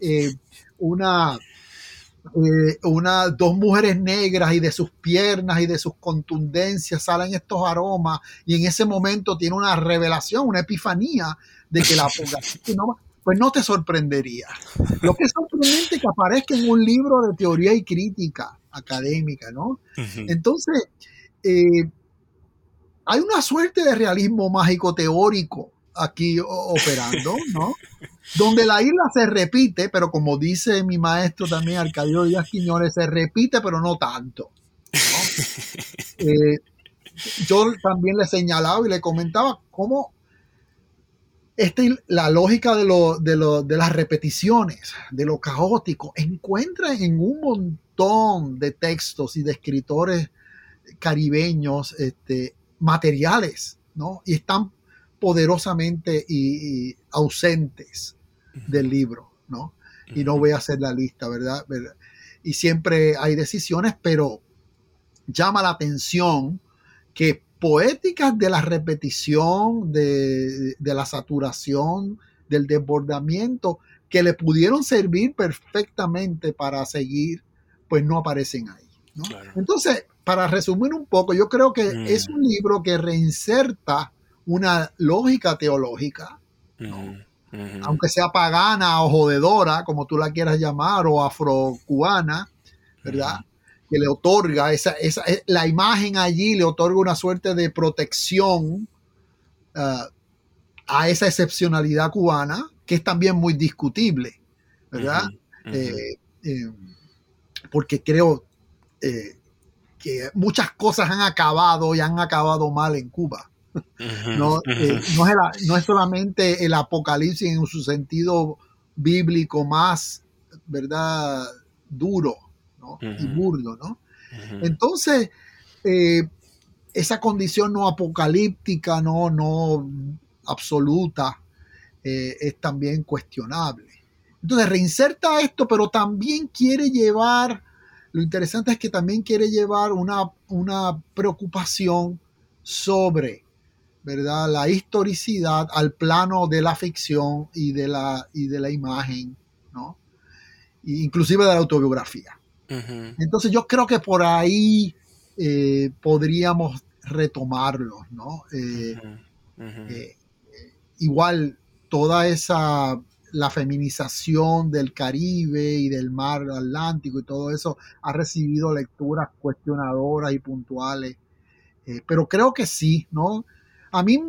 eh, una eh, una, dos mujeres negras y de sus piernas y de sus contundencias salen estos aromas y en ese momento tiene una revelación, una epifanía de que la no, pues no te sorprendería. Lo que es sorprendente es que aparezca en un libro de teoría y crítica académica, ¿no? Entonces, eh, hay una suerte de realismo mágico teórico aquí operando, ¿no? Donde la isla se repite, pero como dice mi maestro también, Arcadio Díaz Quiñones, se repite, pero no tanto. Eh, yo también le señalaba y le comentaba cómo este, la lógica de, lo, de, lo, de las repeticiones, de lo caótico, encuentra en un montón de textos y de escritores caribeños este, materiales, ¿no? Y están poderosamente y, ausentes del libro, ¿no? Y no voy a hacer la lista, ¿verdad? Y siempre hay decisiones, pero llama la atención que poéticas de la repetición, de, la saturación, del desbordamiento, que le pudieron servir perfectamente para seguir, pues no aparecen ahí. ¿no? Entonces, para resumir un poco, yo creo que es mm. un libro que reinserta una lógica teológica, aunque sea pagana o jodedora, como tú la quieras llamar, o afrocubana, ¿verdad? Que le otorga esa, esa, eh, la imagen allí le otorga una suerte de protección uh, a esa excepcionalidad cubana, que es también muy discutible, ¿verdad? Eh, eh, porque creo, eh, que muchas cosas han acabado y han acabado mal en Cuba. No, eh, no, es solamente el apocalipsis en su sentido bíblico más, ¿verdad? Duro y burdo, ¿no? Entonces, eh, esa condición no apocalíptica, no, no absoluta, eh, es también cuestionable. Entonces reinserta esto, pero también quiere llevar, lo interesante es que también quiere llevar una, una preocupación sobre, ¿verdad? La historicidad al plano de la ficción y de la, y de la imagen, ¿no? inclusive de la autobiografía. Entonces yo creo que por ahí eh, podríamos retomarlo, ¿no? Eh, eh, igual toda esa, la feminización del Caribe y del mar Atlántico y todo eso ha recibido lecturas cuestionadoras y puntuales, pero creo que sí, ¿no? A mí,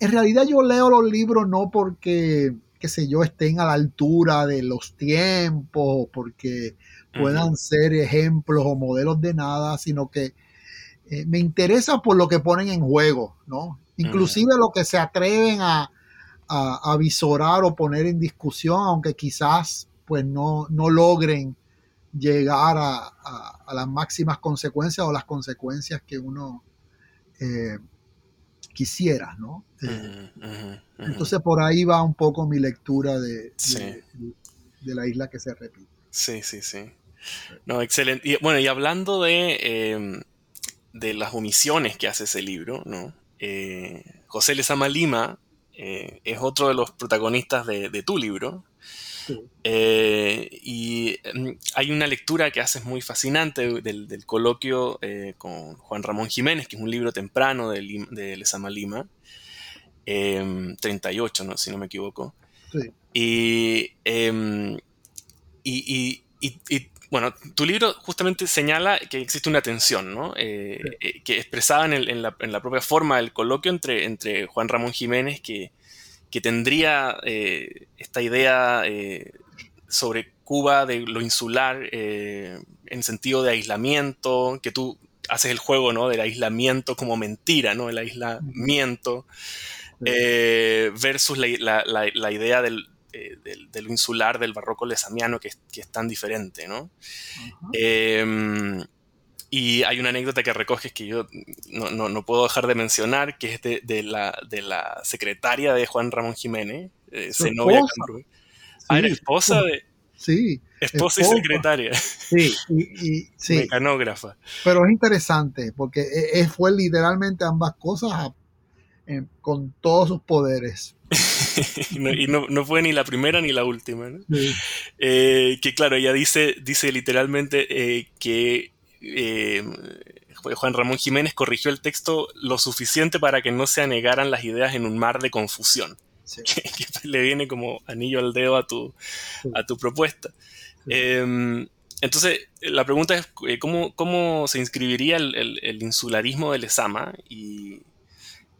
en realidad yo leo los libros no porque, qué sé yo, estén a la altura de los tiempos, porque puedan ser ejemplos o modelos de nada, sino que eh, me interesa por lo que ponen en juego, ¿no? Inclusive lo que se atreven a, a, visorar o poner en discusión, aunque quizás pues no, no logren llegar a, las máximas consecuencias o las consecuencias que uno eh, quisiera, ¿no? Eh, entonces por ahí va un poco mi lectura de, de la isla que se repite. Sí, sí, sí. No, excelente. Y, bueno, y hablando de, em, de las omisiones que hace ese libro, ¿no? Eh, José Lezama Lima eh, es otro de los protagonistas de, tu libro. Eh, y em, hay una lectura que haces muy fascinante del, coloquio con Juan Ramón Jiménez, que es un libro temprano de, de Lezama Lima, 38, em, ¿no? si no me equivoco. Y, y, y, bueno, tu libro justamente señala que existe una tensión, ¿no? Eh, eh, que expresada en, la, propia forma del coloquio entre, entre Juan Ramón Jiménez, que, tendría eh, esta idea sobre Cuba de lo insular en sentido de aislamiento, que tú haces el juego, ¿no? Del aislamiento como mentira, ¿no? El aislamiento. versus la idea del, eh, de, lo insular del barroco lesamiano que, que es tan diferente, ¿no? Y hay una anécdota que recoges que yo no, puedo dejar de mencionar, que es de, la, de la secretaria de Juan Ramón Jiménez, eh, Zenobia Ah, era esposa de... Sí. Esposa, y secretaria. Sí, y, sí. Mecanógrafa. Pero es interesante porque e, e, fue literalmente ambas cosas con todos sus poderes. y no, fue ni la primera ni la última. Eh, que claro, ella dice, dice literalmente eh, que eh, Juan Ramón Jiménez corrigió el texto lo suficiente para que no se anegaran las ideas en un mar de confusión. Que, le viene como anillo al dedo a tu, a tu propuesta. Em, entonces, la pregunta es, ¿cómo, cómo se inscribiría el, el insularismo de Lezama? Y,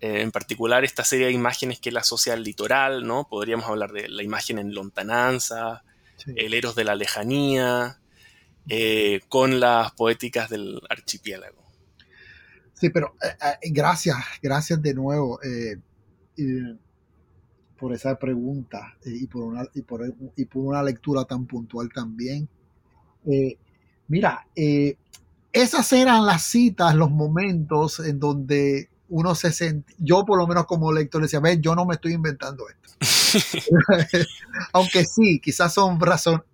eh, en particular esta serie de imágenes que él asocia al litoral, ¿no? Podríamos hablar de la imagen en lontananza, el Eros de la lejanía, eh, con las poéticas del archipiélago. Sí, pero eh, gracias, gracias de nuevo por esa pregunta y, por una, y, por, una lectura tan puntual también. mira, esas eran las citas, los momentos en donde uno se sent... yo por lo menos como lector decía, ve, yo no me estoy inventando esto. Aunque sí, quizás son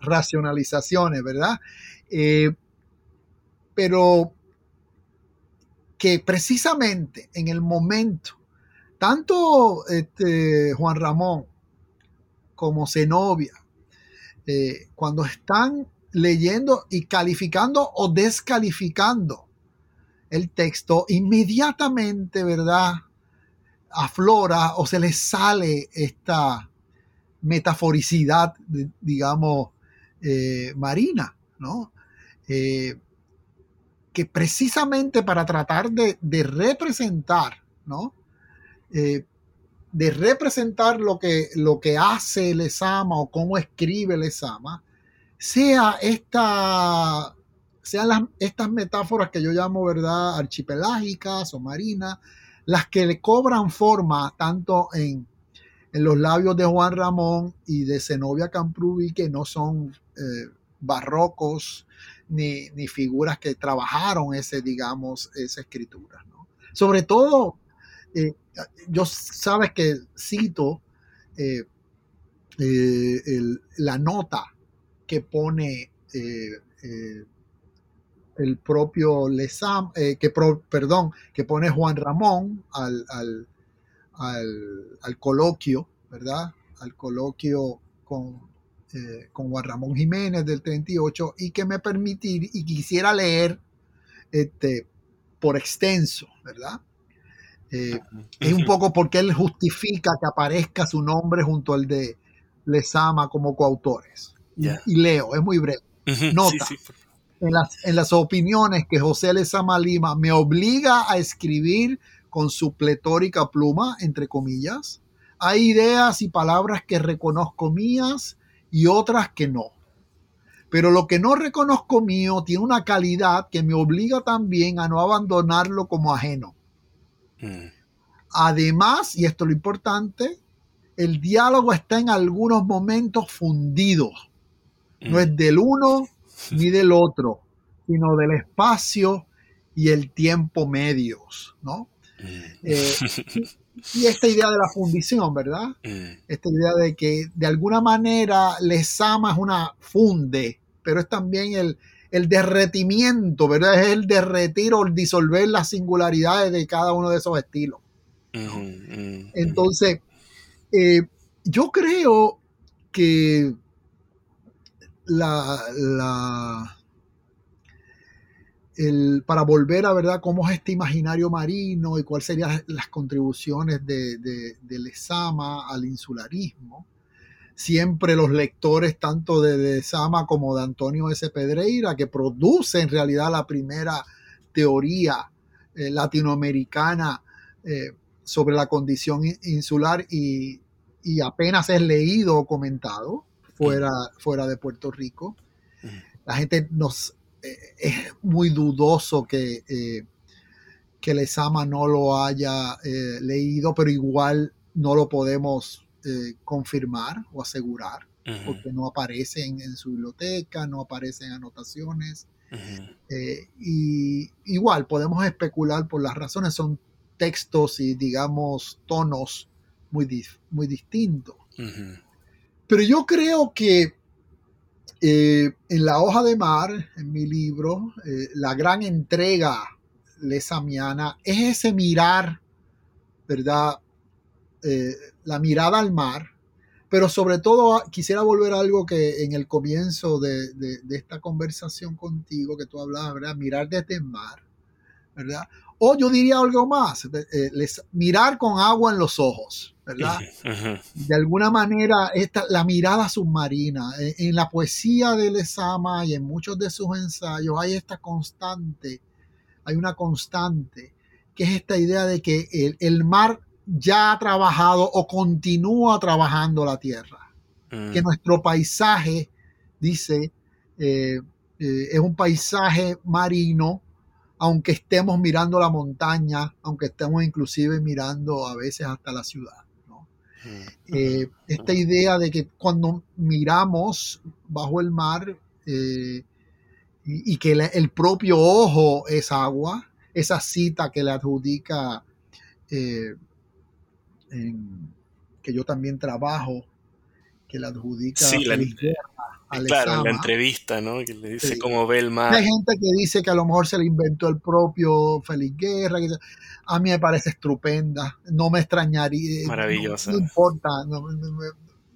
racionalizaciones, ¿verdad? Eh, pero que precisamente en el momento, tanto este, Juan Ramón como Zenobia, eh, cuando están leyendo y calificando o descalificando el texto, inmediatamente, ¿verdad? Aflora o se le sale esta metaforicidad, digamos, eh, marina, ¿no? Eh, que precisamente para tratar de, representar, ¿no? Eh, de representar lo que, lo que hace Lesama o cómo escribe Lesama, sea esta sean estas metáforas que yo llamo, ¿verdad?, archipelágicas o marinas, las que le cobran forma tanto en, los labios de Juan Ramón y de Zenobia Camprubi, que no son eh, barrocos ni, figuras que trabajaron ese, digamos, esa escritura. Sobre todo, eh, yo sabes que cito eh, la nota que pone el propio Lesam, eh, que perdón, que pone Juan Ramón al, al, coloquio, ¿verdad? Al coloquio con, eh, con Juan Ramón Jiménez del 38 y que me permitir y quisiera leer este, por extenso, ¿verdad? Eh, es un poco porque él justifica que aparezca su nombre junto al de Lesama como coautores. Y, leo, es muy breve. Nota en las, opiniones que José Lezama Lima me obliga a escribir con su pletórica pluma, entre comillas, hay ideas y palabras que reconozco mías y otras que no. Pero lo que no reconozco mío tiene una calidad que me obliga también a no abandonarlo como ajeno. Mm. Además, y esto es lo importante, el diálogo está en algunos momentos fundido. No es mm. del uno ni del otro, sino del espacio y el tiempo medios, ¿no? Mm. Eh, y esta idea de la fundición, ¿verdad? Mm. Esta idea de que de alguna manera Lesama es una funde, pero es también el, derretimiento, ¿verdad? Es el derretir o el disolver las singularidades de cada uno de esos estilos. Mm, Entonces, eh, yo creo que la, el, para volver a verdad cómo es este imaginario marino y cuáles serían las contribuciones de, de, de Lezama al insularismo. Siempre los lectores tanto de Lezama como de Antonio S. Pedreira, que produce en realidad la primera teoría eh, latinoamericana eh, sobre la condición insular y, y apenas es leído o comentado fuera, fuera de Puerto Rico. La gente nos es muy dudoso que, eh, que Lezama no lo haya eh, leído, pero igual no lo podemos confirmar o asegurar, porque no aparece en, su biblioteca, no aparece en anotaciones. y igual podemos especular por las razones, son textos y digamos tonos muy, muy distintos. Pero yo creo que eh, en la hoja de mar, en mi libro, eh, la gran entrega lesamiana es ese mirar, ¿verdad? Eh, la mirada al mar, pero sobre todo quisiera volver a algo que en el comienzo de, esta conversación contigo que tú hablabas, ¿verdad? Mirar desde el mar, ¿verdad? O yo diría algo más, mirar con agua en los ojos, ¿verdad? De alguna manera, esta, la mirada submarina, en, la poesía de Lezama y en muchos de sus ensayos hay esta constante, hay una constante, que es esta idea de que el, mar ya ha trabajado o continúa trabajando la tierra, que mm. nuestro paisaje, dice, eh, eh, es un paisaje marino, aunque estemos mirando la montaña, aunque estemos inclusive mirando a veces hasta la ciudad. Eh, esta idea de que cuando miramos bajo el mar eh, y, que el propio ojo es agua, esa cita que le adjudica, eh, que yo también trabajo, que le adjudica Claro, en la entrevista, ¿no? Que le dice cómo ve el mar. Hay gente que dice que a lo mejor se le inventó el propio Félix Guerra. a mí me parece estupenda. No me extrañaría. Maravillosa. No, importa.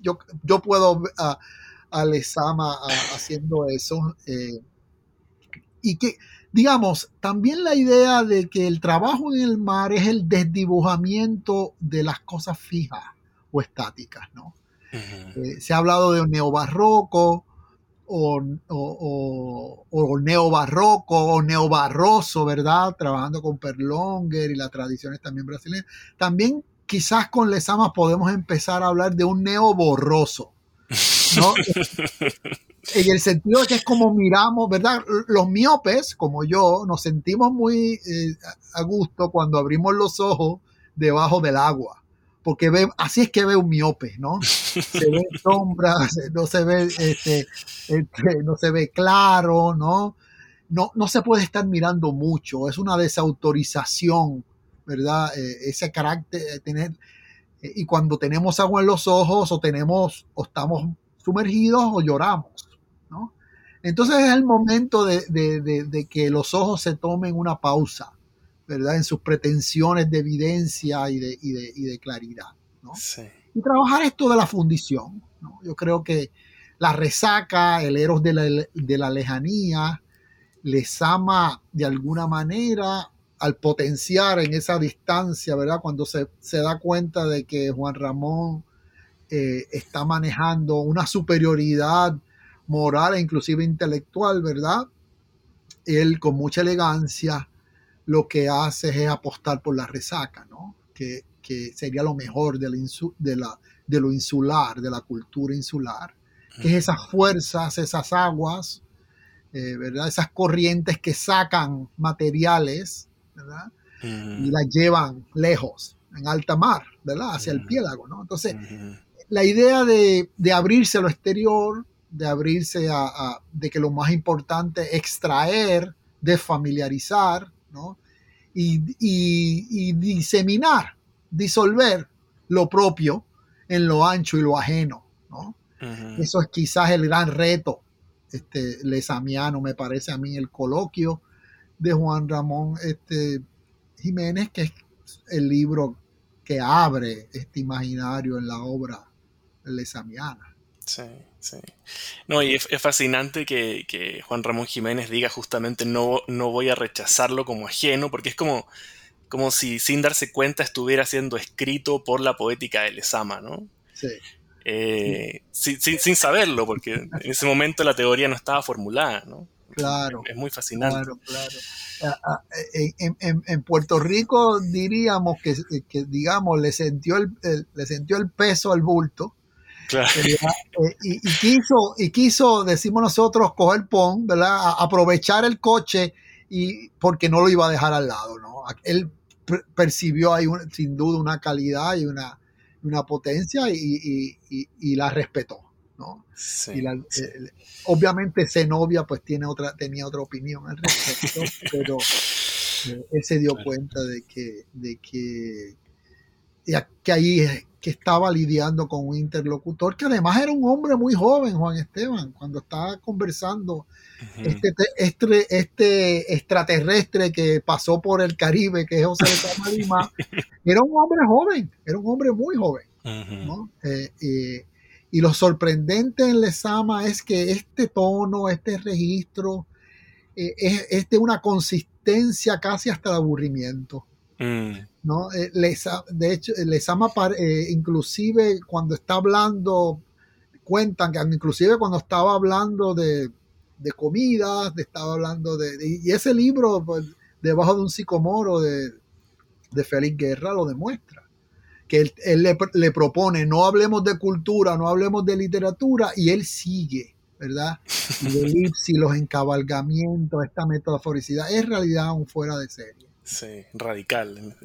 yo, yo puedo a, a Lesama haciendo eso. Eh, y que, digamos, también la idea de que el trabajo en el mar es el desdibujamiento de las cosas fijas o estáticas, ¿no? Eh, se ha hablado de un neobarroco, o, o, o, neobarroco o neobarroso, ¿verdad? Trabajando con Perlonger y las tradiciones también brasileñas. También quizás con Lesama podemos empezar a hablar de un neoborroso, ¿no? en el sentido de que es como miramos, ¿verdad? Los miopes, como yo, nos sentimos muy eh, a gusto cuando abrimos los ojos debajo del agua. Porque ve, así es que ve un miope, ¿no? Se ve sombras, no se ve, este, este, no se ve claro, ¿no? No, no se puede estar mirando mucho, es una desautorización, ¿verdad? Eh, ese carácter, de tener, eh, y cuando tenemos agua en los ojos o tenemos, o estamos sumergidos o lloramos, ¿no? Entonces es el momento de, que los ojos se tomen una pausa, ¿verdad? En sus pretensiones de evidencia y de, de claridad, ¿no? Y trabajar esto de la fundición, ¿no? Yo creo que la resaca, el eros de la, de la lejanía, les ama de alguna manera al potenciar en esa distancia, ¿verdad? Cuando se, se da cuenta de que Juan Ramón eh, está manejando una superioridad moral e inclusive intelectual, ¿verdad? Él con mucha elegancia lo que hace es apostar por la resaca, ¿no? Que, sería lo mejor de, la, de, lo insular, de la cultura insular, que es esas fuerzas, esas aguas, eh, ¿verdad? Esas corrientes que sacan materiales, ¿verdad? Y las llevan lejos, en alta mar, ¿verdad? Hacia el piélago, ¿no? Entonces, la idea de, abrirse a lo exterior, de abrirse a, de que lo más importante es extraer, desfamiliarizar, ¿no? Y, diseminar, disolver lo propio en lo ancho y lo ajeno, ¿no? Eso es quizás el gran reto este, lesamiano, me parece a mí, el coloquio de Juan Ramón este, Jiménez, que es el libro que abre este imaginario en la obra lesamiana. Sí, sí. No, y es, fascinante que, Juan Ramón Jiménez diga justamente no, no voy a rechazarlo como ajeno, porque es como, como si sin darse cuenta estuviera siendo escrito por la poética de Lesama, ¿no? Sí. Eh, sin, saberlo, porque en ese momento la teoría no estaba formulada, ¿no? Claro. Es, muy fascinante. Claro, claro. Ah, ah, en, Puerto Rico diríamos que, digamos, le sintió el, le sintió el peso al bulto eh, y, quiso, y quiso, decimos nosotros, coger PON, ¿verdad? aprovechar el coche y porque no lo iba a dejar al lado, ¿no? Él percibió ahí sin duda una calidad y una, una potencia y, la respetó, ¿no? Eh, obviamente Zenobia pues tiene otra, tenía otra opinión al respecto, pero eh, él se dio cuenta de que, de que, que ahí que estaba lidiando con un interlocutor que además era un hombre muy joven, Juan Esteban, cuando estaba conversando este, este, este, extraterrestre que pasó por el Caribe, que es José de Lima, era un hombre joven, era un hombre muy joven. Eh, y lo sorprendente en Lesama es que este tono, este registro, eh, es, de una consistencia casi hasta el aburrimiento. Mm. ¿no? Eh, de hecho, Lesama eh, inclusive cuando está hablando, cuentan que inclusive cuando estaba hablando de, de comidas, estaba hablando de, Y ese libro, pues, debajo de un psicomoro de, de Félix Guerra, lo demuestra. Que él, le, propone, no hablemos de cultura, no hablemos de literatura, y él sigue, ¿verdad? Y elipsis, los encabalgamientos, esta metaforicidad, es realidad un fuera de serie. Sí, radical.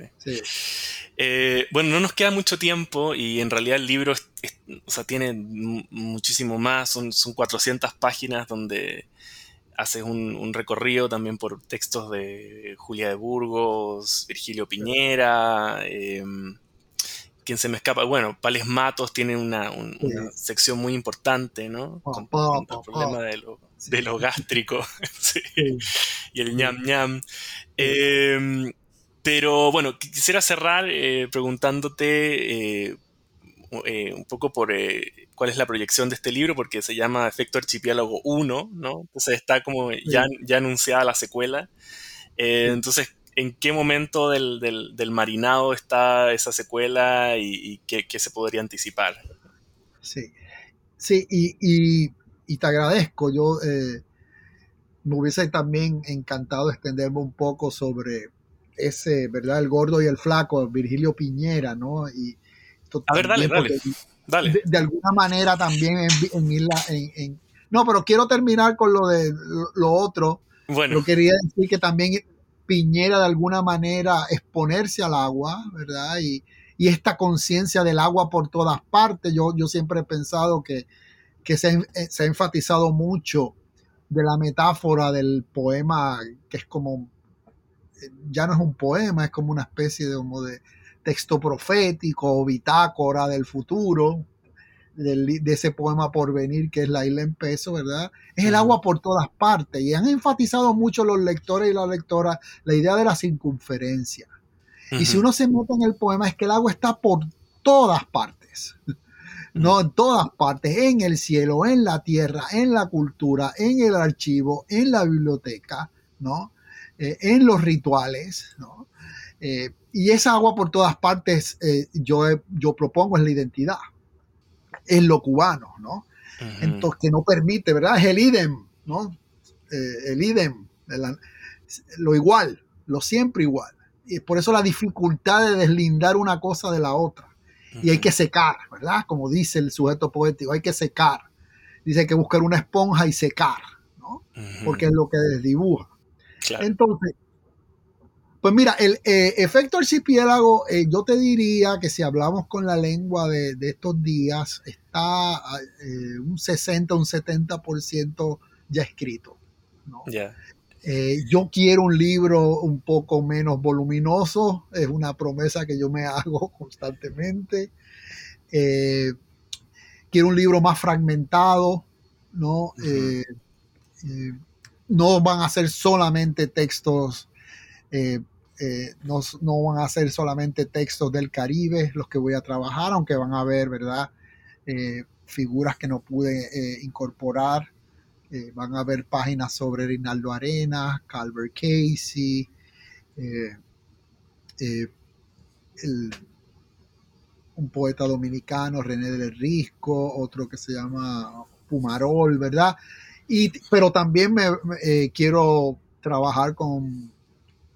Eh, bueno, no nos queda mucho tiempo y en realidad el libro o sea, tiene muchísimo más, son, son 400 páginas donde haces un, recorrido también por textos de Julia de Burgos, Virgilio Piñera, eh, quien se me escapa, bueno, Pales Matos tiene una, sección muy importante, ¿no? Con, el problema de lo, de lo gástrico y el ñam ñam. Em, pero bueno, quisiera cerrar eh, preguntándote eh, eh, un poco por cuál es la proyección de este libro, porque se llama Efecto Archipiélago 1, ¿no? Entonces está como ya, ya anunciada la secuela. entonces, ¿en qué momento del, del, marinado está esa secuela y, qué, qué, se podría anticipar? Sí, sí, y, y, y te agradezco. Yo me hubiese también encantado extenderme un poco sobre ese, ¿verdad? El gordo y el flaco, Virgilio Piñera, ¿no? Y a ver, dale, dale. De, alguna manera también en, en, No, pero quiero terminar con lo de lo, otro. Bueno. Yo quería decir que también Piñera de alguna manera exponerse al agua, ¿verdad? Y, y esta conciencia del agua por todas partes. Yo, yo siempre he pensado que, que se, se, ha enfatizado mucho de la metáfora del poema, que es como, ya no es un poema, es como una especie de, como de texto profético o bitácora del futuro, de ese poema por venir que es la isla en peso, ¿verdad? Es el agua por todas partes y han enfatizado mucho los lectores y las lectoras la idea de la circunferencia. Y si uno se mete en el poema es que el agua está por todas partes, no en todas partes, en el cielo, en la tierra, en la cultura, en el archivo, en la biblioteca, ¿no? Eh, en los rituales, ¿no? Eh, y esa agua por todas partes, eh, yo, yo propongo es la identidad es lo cubano, ¿no? Entonces, que no permite, ¿verdad? Es el idem, ¿no? El idem, lo igual, lo siempre igual. Y por eso la dificultad de deslindar una cosa de la otra. Y hay que secar, ¿verdad? Como dice el sujeto poético, hay que secar. Dice que buscar una esponja y secar, ¿no? Porque es lo que desdibuja. Entonces, pues mira, el eh, efecto archipiélago, eh, yo te diría que si hablamos con la lengua de, estos días, está eh, un 60, un 70% ya escrito. ¿no? Yo quiero un libro un poco menos voluminoso, es una promesa que yo me hago constantemente. quiero un libro más fragmentado, ¿no? no van a ser solamente textos eh, no, van a ser solamente textos del Caribe los que voy a trabajar, aunque van a haber, ¿verdad? Eh, figuras que no pude eh, van a haber páginas sobre Rinaldo Arenas, Calvert Casey, un poeta dominicano, René del Risco, otro que se llama Pumarol, ¿verdad? Y, pero también me quiero trabajar con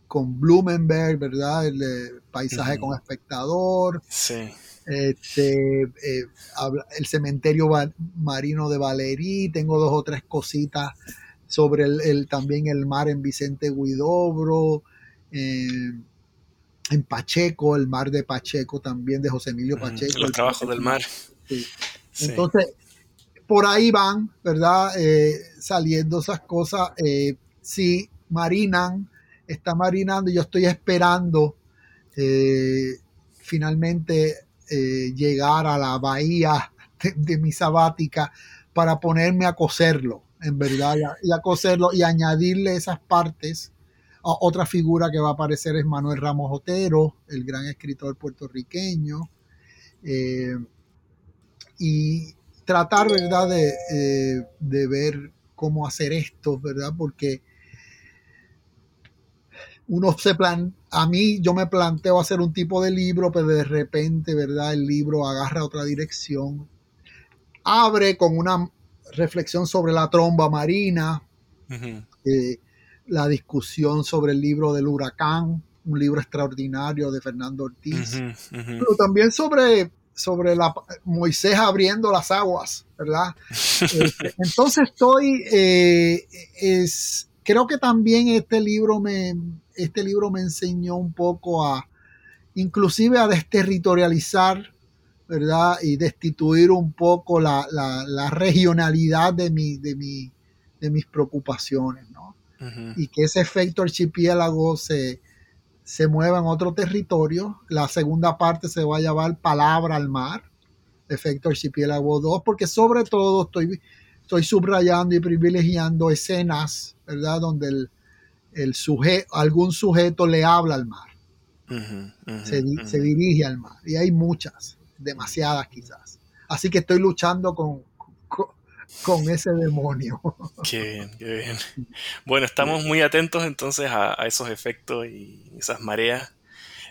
con Blumenberg, ¿verdad? El paisaje con espectador. Sí. Este, eh, el cementerio marino de Valerí. Tengo dos o tres cositas sobre el, también el mar en Vicente Guidobro. Eh, en Pacheco, el mar de Pacheco también de José Emilio Pacheco. Los trabajos del mar. Sí. Entonces, por ahí van, ¿verdad? Eh, saliendo esas cosas. sí, marinan está marinando y yo estoy esperando eh, finalmente eh, llegar a la bahía de, mi sabática para ponerme a coserlo, en verdad, y a, coserlo y añadirle esas partes. otra figura que va a aparecer es Manuel Ramos Otero, el gran escritor puertorriqueño. Eh, y tratar, ¿verdad?, de, de, ver cómo hacer esto, ¿verdad? Porque uno se plan, a mí yo me planteo hacer un tipo de libro, pero de repente, ¿verdad? El libro agarra otra dirección. Abre con una reflexión sobre la tromba marina, eh, la discusión sobre el libro del huracán, un libro extraordinario de Fernando Ortiz, pero también sobre, sobre la, Moisés abriendo las aguas, ¿verdad? Este, entonces estoy, eh, es, creo que también este libro me, este libro me enseñó un poco a, inclusive a desterritorializar, ¿verdad? Y destituir un poco la, regionalidad de, mi, de, mi, de mis preocupaciones, ¿no? Y que ese efecto archipiélago se, se mueva en otro territorio. La segunda parte se va a llamar Palabra al Mar, efecto archipiélago 2, porque sobre todo estoy, estoy subrayando y privilegiando escenas, ¿verdad? Donde el, el sujeto, algún sujeto le habla al mar. se, dirige al mar. Y hay muchas, demasiadas quizás. Así que estoy luchando con, con, ese demonio. Qué bien, qué bien. Bueno, estamos muy atentos entonces a, esos efectos y esas mareas.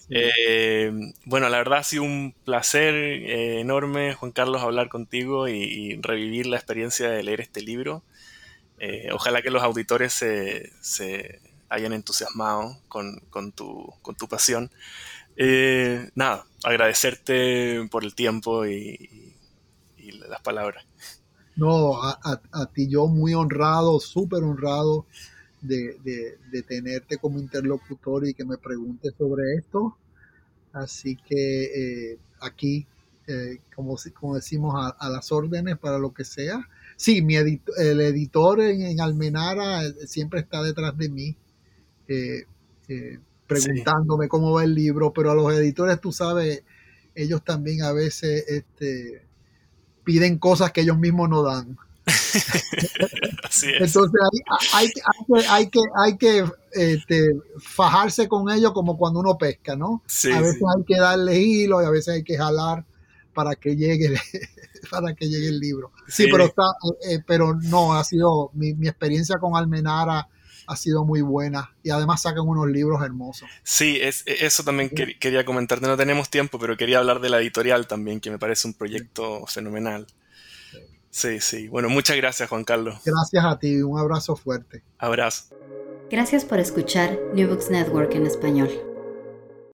Eh, bueno, la verdad ha sido un placer eh, enorme, Juan Carlos, hablar contigo y, revivir la experiencia de leer este libro. Eh, ojalá que los auditores se, hayan entusiasmado con, tu, pasión. Eh, nada, agradecerte por el tiempo y, las palabras. No, a, ti yo muy honrado, súper honrado de, tenerte como interlocutor y que me preguntes sobre esto. Así que eh, aquí, eh, como, como decimos, a, las órdenes para lo que sea. Sí, mi el editor en, Almenara eh, siempre está detrás de mí, preguntándome cómo va el libro, pero a los editores, tú sabes, ellos también a veces este, piden cosas que ellos mismos no dan. Entonces hay, hay, que, hay que este, fajarse con ellos como cuando uno pesca, ¿no? a veces hay que darle hilo y a veces hay que jalar para que llegue, para que llegue el libro. Sí, pero está, eh, eh, pero no, ha sido mi, mi experiencia con Almenara ha sido muy buena y además sacan unos libros hermosos. Sí, es, e, eso también quería comentarte. No tenemos tiempo, pero quería hablar de la editorial también, que me parece un proyecto fenomenal. Sí, sí. Bueno, muchas gracias, Juan Carlos. Gracias a ti. Un abrazo fuerte. Abrazo. Gracias por escuchar New Books Network en español.